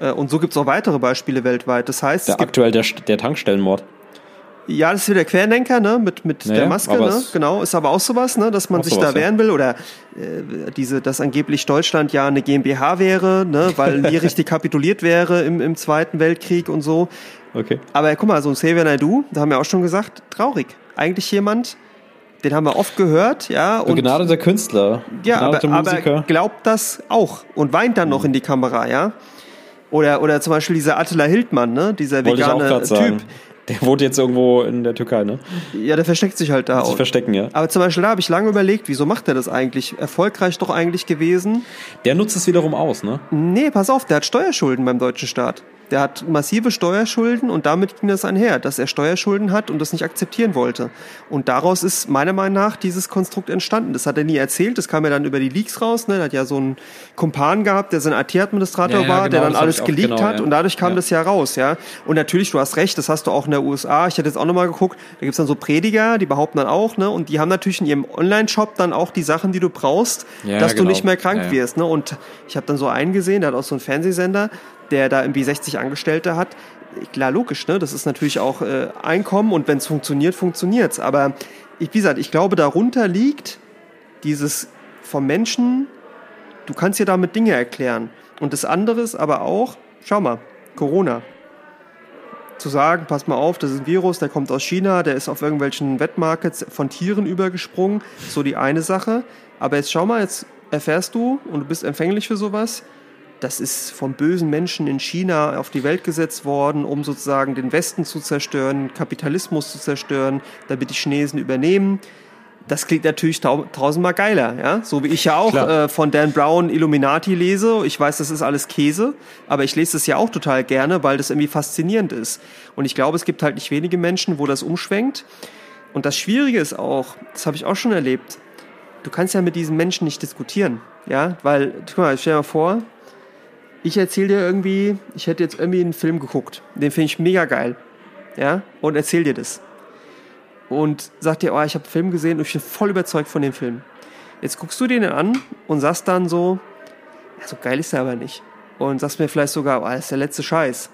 Äh, Und so gibt es auch weitere Beispiele weltweit. Das heißt, es der gibt, aktuell der, der Tankstellenmord. Ja, das ist wieder der Querdenker, ne? Mit, mit Naja, der Maske, ne? Genau, ist aber auch sowas, ne? Dass man sich sowas, da ja. wehren will. Oder äh, diese, dass angeblich Deutschland ja eine GmbH wäre, ne? Weil nie richtig kapituliert wäre im, im Zweiten Weltkrieg und so. Okay. Aber guck mal, so ein Xavier Naidoo, da haben wir auch schon gesagt, traurig. Eigentlich jemand, den haben wir oft gehört, ja. Und Begnadeter Künstler. ja, aber, aber Musiker. glaubt das auch und weint dann noch in die Kamera, ja. Oder, oder zum Beispiel dieser Attila Hildmann, ne? Dieser Wollte vegane gerade sagen. Typ. Der wohnt jetzt irgendwo in der Türkei, ne? Ja, der versteckt sich halt da Sich auch. verstecken, ja. Aber zum Beispiel da habe ich lange überlegt, wieso macht er das eigentlich? Erfolgreich doch eigentlich gewesen. Der nutzt es wiederum aus, ne? Nee, pass auf, der hat Steuerschulden beim deutschen Staat. Der hat massive Steuerschulden und damit ging das einher, dass er Steuerschulden hat und das nicht akzeptieren wollte. Und daraus ist meiner Meinung nach dieses Konstrukt entstanden. Das hat er nie erzählt, das kam ja dann über die Leaks raus. Ne? Er hat ja so einen Kumpan gehabt, der sein IT-Administrator Ja, war, genau, der dann alles geleakt genau, hat ja. und dadurch kam das ja raus. ja. Und natürlich, du hast recht, das hast du auch in der USA. Ich hatte jetzt auch nochmal geguckt, da gibt's dann so Prediger, die behaupten dann auch, ne? und die haben natürlich in ihrem Online-Shop dann auch die Sachen, die du brauchst, dass genau. du nicht mehr krank wirst. Ne? Und ich habe dann so einen gesehen, der hat auch so einen Fernsehsender, der da irgendwie 60 Angestellte hat. Klar, logisch, ne? Das ist natürlich auch äh, Einkommen und wenn es funktioniert, funktioniert's. Aber ich, wie gesagt, ich glaube, darunter liegt dieses vom Menschen, du kannst dir damit Dinge erklären. Und das andere ist aber auch, schau mal, Corona. Zu sagen, pass mal auf, das ist ein Virus, der kommt aus China, der ist auf irgendwelchen Wettmarkets von Tieren übergesprungen, so die eine Sache. Aber jetzt schau mal, jetzt erfährst du und du bist empfänglich für sowas, das ist vom bösen Menschen in China auf die Welt gesetzt worden, um sozusagen den Westen zu zerstören, Kapitalismus zu zerstören, damit die Chinesen übernehmen. Das klingt natürlich tau tausendmal geiler, ja. So wie ich ja auch äh, von Dan Brown Illuminati lese. Ich weiß, das ist alles Käse, aber ich lese das ja auch total gerne, weil das irgendwie faszinierend ist. Und ich glaube, es gibt halt nicht wenige Menschen, wo das umschwenkt. Und das Schwierige ist auch, das habe ich auch schon erlebt, du kannst ja mit diesen Menschen nicht diskutieren, ja, weil, guck mal, stell dir mal vor, ich erzähle dir irgendwie, ich hätte jetzt irgendwie einen Film geguckt, den finde ich mega geil, ja, und erzähl dir das. Und sag dir, oh, ich habe einen Film gesehen und ich bin voll überzeugt von dem Film. Jetzt guckst du den an und sagst dann so, ja, so geil ist er aber nicht. Und sagst mir vielleicht sogar, oh, das ist der letzte Scheiß.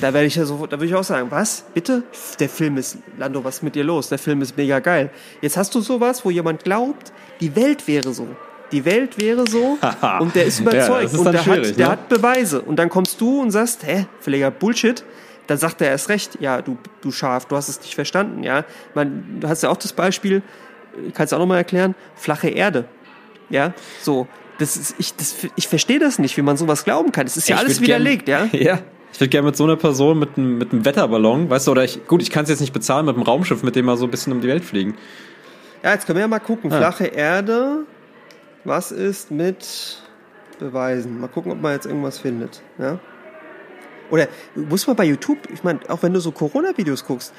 Da werde ich ja so, da würde ich auch sagen, was? Bitte? Der Film ist, Lando, was ist mit dir los? Der Film ist mega geil. Jetzt hast du sowas, wo jemand glaubt, die Welt wäre so. Die Welt wäre so und der ist Ja, überzeugt das ist und der, hat, der ne? hat Beweise. Und dann kommst du und sagst, hä, völliger Bullshit. Dann sagt er erst recht, ja, du, du Schaf, du hast es nicht verstanden, ja. Man, du hast ja auch das Beispiel, kannst du auch nochmal erklären, flache Erde. Ja, so. Das ist, ich, das, ich verstehe das nicht, wie man sowas glauben kann. Es ist ja Ich alles würd gern- widerlegt, ja. Ja. Ich würde gerne mit so einer Person mit einem, mit einem Wetterballon, weißt du, oder ich, gut, ich kann es jetzt nicht bezahlen mit einem Raumschiff, mit dem wir so ein bisschen um die Welt fliegen. Ja, jetzt können wir ja mal gucken. Ah. Flache Erde. Was ist mit Beweisen? Mal gucken, ob man jetzt irgendwas findet. Ja? Oder muss man bei YouTube, ich meine, auch wenn du so Corona-Videos guckst,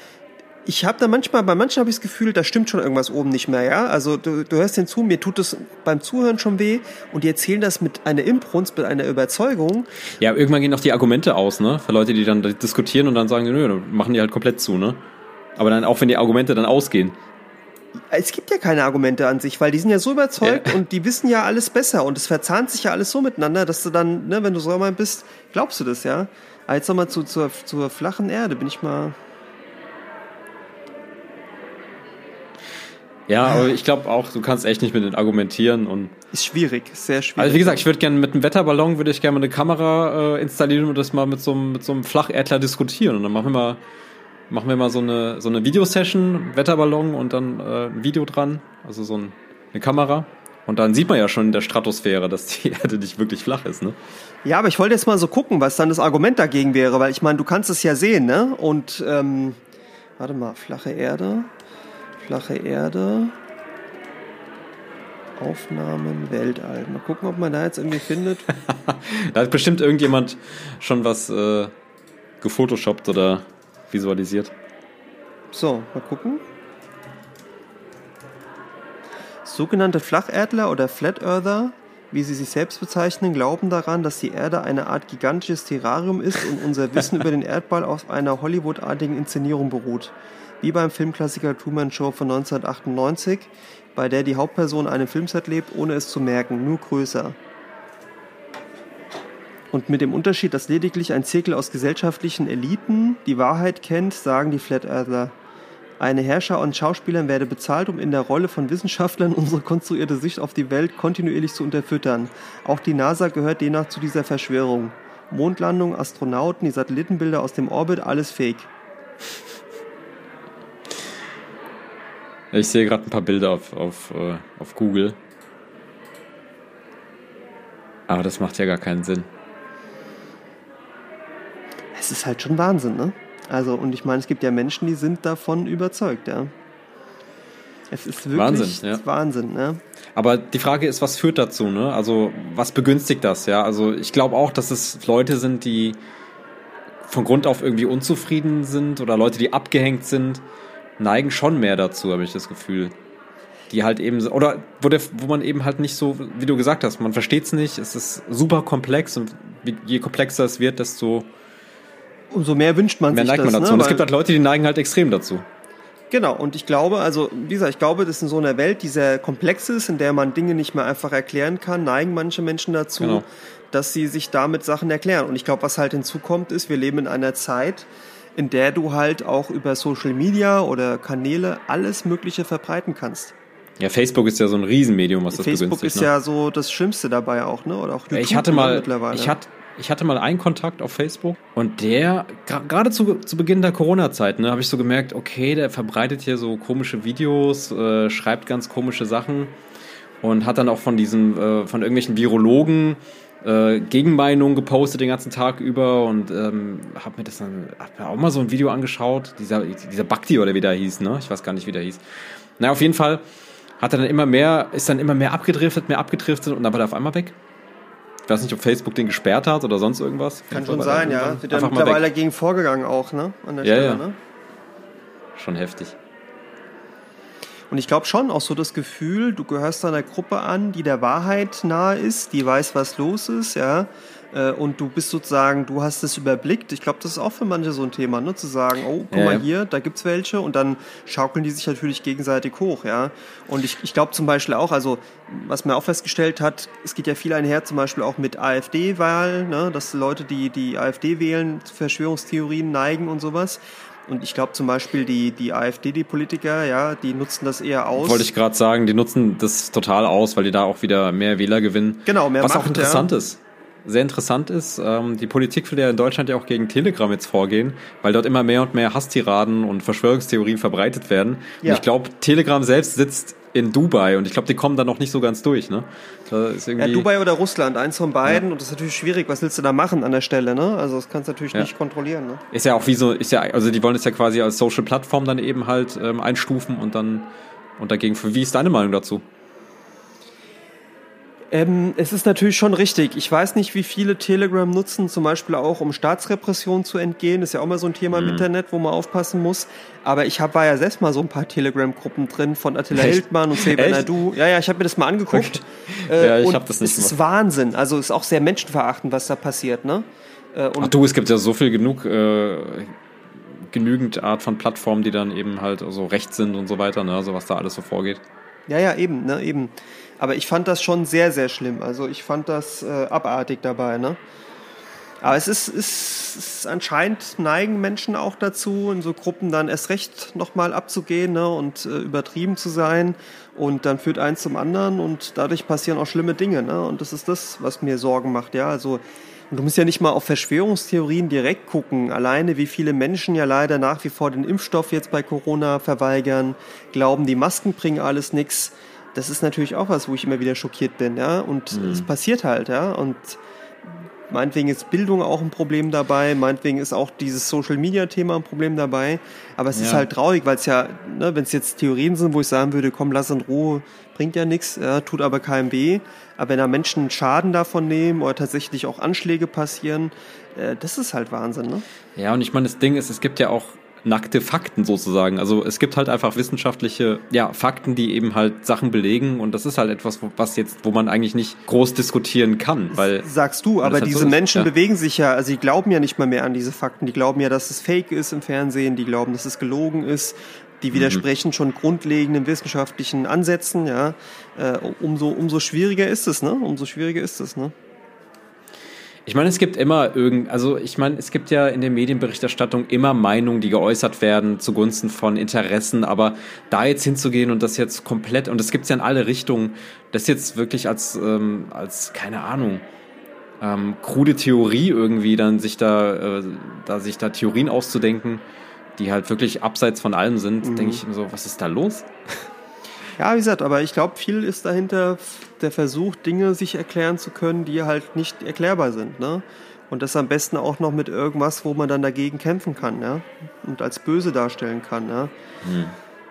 ich habe da manchmal, bei manchen habe ich das Gefühl, da stimmt schon irgendwas oben nicht mehr, ja. Also du, du hörst den zu, mir tut es beim Zuhören schon weh und die erzählen das mit einer Imbrunst, mit einer Überzeugung. Ja, irgendwann gehen auch die Argumente aus, ne? Für Leute, die dann diskutieren und dann sagen, nö, dann machen die halt komplett zu, ne? Aber dann auch wenn die Argumente dann ausgehen. Es gibt ja keine Argumente an sich, weil die sind ja so überzeugt Ja. und die wissen ja alles besser und es verzahnt sich ja alles so miteinander, dass du dann, ne, wenn du so mal bist, glaubst du das, ja. Aber jetzt nochmal zu, zur, zur flachen Erde, bin ich mal. Ja, aber ich glaube auch, du kannst echt nicht mit denen argumentieren und Ist schwierig, ist sehr schwierig. also wie gesagt, ich würde gerne mit einem Wetterballon würde ich gerne mal eine Kamera äh, installieren und das mal mit so einem mit so einem Flacherdler diskutieren und dann machen wir mal machen wir mal so eine so eine Videosession Wetterballon und dann äh, ein Video dran, also so ein, eine Kamera und dann sieht man ja schon in der Stratosphäre, dass die Erde nicht wirklich flach ist, ne? Ja, aber ich wollte jetzt mal so gucken, was dann das Argument dagegen wäre, weil ich meine, du kannst es ja sehen, ne? Und ähm, warte mal, flache Erde, flache Erde, Aufnahmen, Weltall. Mal gucken, ob man da jetzt irgendwie findet. Da hat bestimmt irgendjemand schon was äh, gefotoshoppt oder visualisiert. So, mal gucken. Sogenannte Flacherdler oder Flat Earther, wie sie sich selbst bezeichnen, glauben daran, dass die Erde eine Art gigantisches Terrarium ist und unser Wissen über den Erdball auf einer Hollywood-artigen Inszenierung beruht. Wie beim Filmklassiker Truman Show von 1998, bei der die Hauptperson einem Filmset lebt, ohne es zu merken, nur größer. Und mit dem Unterschied, dass lediglich ein Zirkel aus gesellschaftlichen Eliten die Wahrheit kennt, sagen die Flat Earthler. Eine Herrscher und Schauspielern werde bezahlt, um in der Rolle von Wissenschaftlern unsere konstruierte Sicht auf die Welt kontinuierlich zu unterfüttern. Auch die NASA gehört demnach zu dieser Verschwörung. Mondlandung, Astronauten, die Satellitenbilder aus dem Orbit, alles fake. Ich sehe gerade ein paar Bilder auf, auf, äh, auf Google. Aber das macht ja gar keinen Sinn. Es ist halt schon Wahnsinn, ne? Also, und ich meine, es gibt ja Menschen, die sind davon überzeugt, ja. Es ist wirklich Wahnsinn, ja. Wahnsinn, ne? Aber die Frage ist, was führt dazu, ne? Also, was begünstigt das, ja? Also, ich glaube auch, dass es Leute sind, die von Grund auf irgendwie unzufrieden sind oder Leute, die abgehängt sind, neigen schon mehr dazu, habe ich das Gefühl. Die halt eben, oder wo, der, wo man eben halt nicht so, wie du gesagt hast, man versteht es nicht, es ist super komplex und je komplexer es wird, desto Umso mehr wünscht man mehr sich neigt das, man dazu. ne? und es gibt halt Leute, die neigen halt extrem dazu. Genau, und ich glaube, also wie gesagt, ich glaube, dass in so einer Welt, die sehr komplex ist, in der man Dinge nicht mehr einfach erklären kann, neigen manche Menschen dazu, Genau. dass sie sich damit Sachen erklären. Und ich glaube, was halt hinzukommt, ist, wir leben in einer Zeit, in der du halt auch über Social Media oder Kanäle alles Mögliche verbreiten kannst. Ja, Facebook ist ja so ein Riesenmedium, was das Facebook begünstigt. ist ne? ja so das Schlimmste dabei auch, ne? Oder auch YouTube ich hatte mal, mittlerweile. ich hatte, ich hatte mal einen Kontakt auf Facebook und der, gerade zu, zu Beginn der Corona-Zeit, ne, habe ich so gemerkt, okay, der verbreitet hier so komische Videos, äh, schreibt ganz komische Sachen und hat dann auch von diesen, äh, von irgendwelchen Virologen äh, Gegenmeinungen gepostet den ganzen Tag über und ähm, habe mir das dann, hab mir auch mal so ein Video angeschaut, dieser, dieser Bhakti oder wie der hieß, ne, ich weiß gar nicht, wie der hieß. Na, auf jeden Fall hat er dann immer mehr, ist dann immer mehr abgedriftet, mehr abgedriftet und dann war der auf einmal weg. Ich weiß nicht, ob Facebook den gesperrt hat oder sonst irgendwas. Kann schon sein, ja. Wird ja mittlerweile dagegen vorgegangen auch, ne? An der Ja, Stelle, ja. ne? Schon heftig. Und ich glaube schon auch so das Gefühl, du gehörst einer Gruppe an, die der Wahrheit nahe ist, die weiß, was los ist, ja. Äh, Und du bist sozusagen, du hast es überblickt. Ich glaube, das ist auch für manche so ein Thema, ne? Zu sagen, oh, guck Ja, mal hier, da gibt's welche und dann schaukeln die sich natürlich gegenseitig hoch, ja. Und ich, ich glaube zum Beispiel auch, also was man auch festgestellt hat, es geht ja viel einher, zum Beispiel auch mit AfD-Wahl, ne? Dass Leute, die die AfD wählen, zu Verschwörungstheorien neigen und sowas. Und ich glaube zum Beispiel die, die AfD, die Politiker, ja, die nutzen das eher aus. Wollte ich gerade sagen, die nutzen das total aus, weil die da auch wieder mehr Wähler gewinnen. Genau, mehr Was Macht, auch interessant ja. ist. Sehr interessant ist, ähm, die Politik will ja in Deutschland ja auch gegen Telegram jetzt vorgehen, weil dort immer mehr und mehr Hasstiraden und Verschwörungstheorien verbreitet werden. Ja. Und ich glaube, Telegram selbst sitzt in Dubai und ich glaube, die kommen da noch nicht so ganz durch. Ne? Ist Ja, irgendwie, Dubai oder Russland, eins von beiden. Und das ist natürlich schwierig. Was willst du da machen an der Stelle, ne? Also das kannst du natürlich Ja. nicht kontrollieren, ne? Ist ja auch wie so, ist ja, also die wollen es ja quasi als Social Plattform dann eben halt ähm, einstufen und dann und dagegen. Wie ist deine Meinung dazu? Ähm, es ist natürlich schon richtig. Ich weiß nicht, wie viele Telegram nutzen, zum Beispiel auch, um Staatsrepression zu entgehen. Ist ja auch mal so ein Thema Mhm. im Internet, wo man aufpassen muss. Aber ich hab, war ja selbst mal so ein paar Telegram-Gruppen drin von Attila Echt? Hildmann und Seba Echt? Naidu. Ja, ja, ich habe mir das mal angeguckt. Ja, ich und hab das nicht Es ist Wahnsinn. Also ist auch sehr menschenverachtend, was da passiert, ne? Äh, und Ach du, es gibt ja so viel genug, äh, genügend Art von Plattformen, die dann eben halt so recht sind und so weiter, ne? Also was da alles so vorgeht. Ja, ja, eben, ne, eben. Aber ich fand das schon sehr, sehr schlimm. Also ich fand das äh, abartig dabei, ne? Aber es ist, ist, ist anscheinend neigen Menschen auch dazu, in so Gruppen dann erst recht nochmal abzugehen ne, und äh, übertrieben zu sein. Und dann führt eins zum anderen und dadurch passieren auch schlimme Dinge. Ne? Und das ist das, was mir Sorgen macht. Ja, also und du musst ja nicht mal auf Verschwörungstheorien direkt gucken. Alleine, wie viele Menschen ja leider nach wie vor den Impfstoff jetzt bei Corona verweigern, glauben, die Masken bringen alles nix. Das ist natürlich auch was, wo ich immer wieder schockiert bin, ja. Und es passiert halt, ja. Und meinetwegen ist Bildung auch ein Problem dabei, meinetwegen ist auch dieses Social Media Thema ein Problem dabei. Aber es ist Ja. halt traurig, weil es ja, ne, wenn es jetzt Theorien sind, wo ich sagen würde, komm, lass in Ruhe, bringt ja nichts, ja, tut aber keinem weh. Aber wenn da Menschen Schaden davon nehmen oder tatsächlich auch Anschläge passieren, äh, das ist halt Wahnsinn, ne? Ja, und ich meine, das Ding ist, es gibt ja auch nackte Fakten sozusagen. Also es gibt halt einfach wissenschaftliche ja, Fakten, die eben halt Sachen belegen und das ist halt etwas, wo, was jetzt, wo man eigentlich nicht groß diskutieren kann, weil Sagst du, aber halt diese so ist, Menschen ja. bewegen sich ja, also die glauben ja nicht mal mehr an diese Fakten. Die glauben ja, dass es fake ist im Fernsehen, die glauben, dass es gelogen ist. Die widersprechen schon grundlegenden wissenschaftlichen Ansätzen, ja. Äh, umso, umso schwieriger ist es, ne? Umso schwieriger ist es, ne? Ich meine, es gibt immer irgend, also ich meine, es gibt ja in der Medienberichterstattung immer Meinungen, die geäußert werden zugunsten von Interessen, aber da jetzt hinzugehen und das jetzt komplett, und das gibt's ja in alle Richtungen, das jetzt wirklich als, ähm, als keine Ahnung, ähm, krude Theorie irgendwie dann sich da, äh, da sich da Theorien auszudenken, die halt wirklich abseits von allem sind, mhm. denke ich so, was ist da los? Ja, wie gesagt, aber ich glaube, viel ist dahinter der Versuch, Dinge sich erklären zu können, die halt nicht erklärbar sind. Ne? Und das am besten auch noch mit irgendwas, wo man dann dagegen kämpfen kann, ja? Und als böse darstellen kann, ja? Mhm.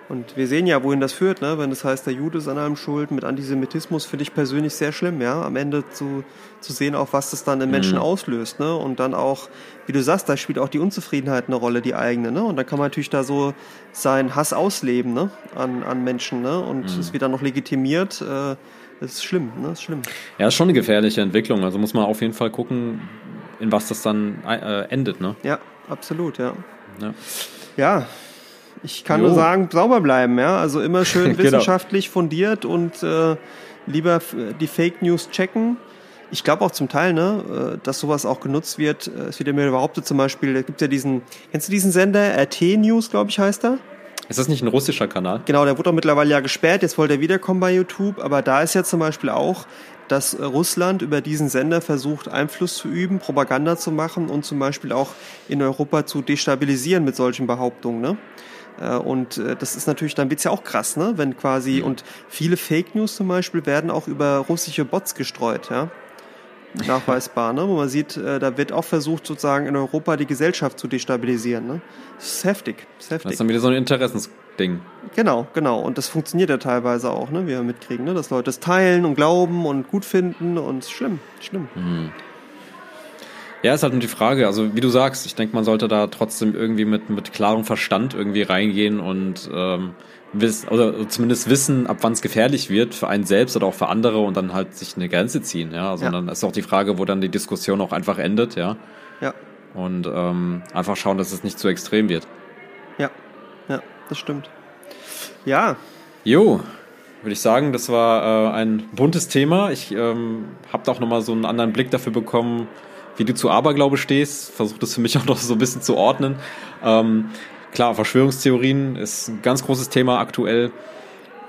Und wir sehen ja, wohin das führt, ne? wenn das heißt, der Jude ist an allem schuld. Mit Antisemitismus finde ich persönlich sehr schlimm, ja. Am Ende zu, zu sehen, auch was das dann in Menschen mhm. auslöst. Ne? Und dann auch, wie du sagst, da spielt auch die Unzufriedenheit eine Rolle, die eigene. Ne? Und dann kann man natürlich da so seinen Hass ausleben ne? an, an Menschen. Ne? Und mhm. es wird dann noch legitimiert. Äh, das ist schlimm, ne? Das ist schlimm. Ja, ist schon eine gefährliche Entwicklung. Also muss man auf jeden Fall gucken, in was das dann äh, endet, ne? Ja, absolut, ja. Ja, ja ich kann jo. nur sagen, sauber bleiben, ja. Also immer schön genau. wissenschaftlich fundiert und äh, lieber die Fake News checken. Ich glaube auch zum Teil, ne, äh, dass sowas auch genutzt wird. Äh, es wird ja mir behauptet, zum Beispiel, da gibt ja diesen, kennst du diesen Sender? RT News, glaube ich, heißt er. Ist das nicht ein russischer Kanal? Genau, der wurde auch mittlerweile ja gesperrt, jetzt wollte er wiederkommen bei YouTube, aber da ist ja zum Beispiel auch, dass Russland über diesen Sender versucht, Einfluss zu üben, Propaganda zu machen und zum Beispiel auch in Europa zu destabilisieren mit solchen Behauptungen. Ne? Äh, und äh, das ist natürlich, dann wird's ja auch krass, ne? Wenn quasi, und viele Fake News zum Beispiel werden auch über russische Bots gestreut, ja. Nachweisbar, ne? Wo man sieht, äh, da wird auch versucht, sozusagen in Europa die Gesellschaft zu destabilisieren. Ne? Das ist heftig. Das ist heftig. Das ist dann wieder so ein Interessensding. Genau, genau. Und das funktioniert ja teilweise auch, ne? wie wir mitkriegen, ne? dass Leute es teilen und glauben und gut finden und schlimm, schlimm. Mhm. Ja, ist halt nur die Frage, also wie du sagst, ich denke, man sollte da trotzdem irgendwie mit, mit klarem Verstand irgendwie reingehen und ähm, wiss, oder zumindest wissen, ab wann es gefährlich wird für einen selbst oder auch für andere und dann halt sich eine Grenze ziehen, ja. Also ja. ist auch die Frage, wo dann die Diskussion auch einfach endet, ja. Ja. Und ähm, einfach schauen, dass es nicht zu extrem wird. Ja, ja, das stimmt. Ja. Jo, würde ich sagen, das war äh, ein buntes Thema. Ich ähm, habe da auch nochmal so einen anderen Blick dafür bekommen, wie du zu Aberglaube stehst. Versuche das für mich auch noch so ein bisschen zu ordnen. Ähm, klar, Verschwörungstheorien ist ein ganz großes Thema aktuell.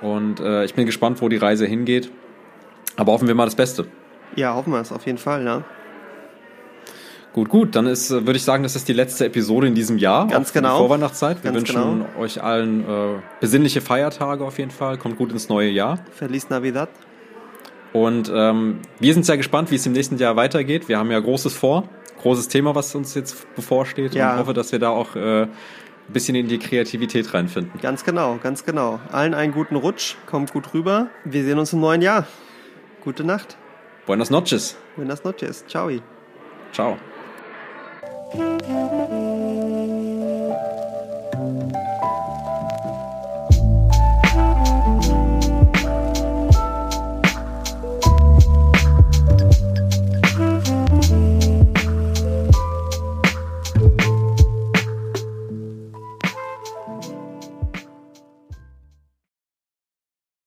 Und äh, ich bin gespannt, wo die Reise hingeht. Aber hoffen wir mal das Beste. Ja, hoffen wir es auf jeden Fall, ja. Gut, gut, dann ist, äh, würde ich sagen, das ist die letzte Episode in diesem Jahr. Ganz genau. Vorweihnachtszeit. Wir Ganz wünschen genau. euch allen äh, besinnliche Feiertage auf jeden Fall. Kommt gut ins neue Jahr. Feliz Navidad. Und ähm, wir sind sehr gespannt, wie es im nächsten Jahr weitergeht. Wir haben ja Großes vor, großes Thema, was uns jetzt bevorsteht. Ja. Und hoffe, dass wir da auch äh, ein bisschen in die Kreativität reinfinden. Ganz genau, ganz genau. Allen einen guten Rutsch, kommt gut rüber. Wir sehen uns im neuen Jahr. Gute Nacht. Buenas noches. Buenas noches. Ciao. Ciao.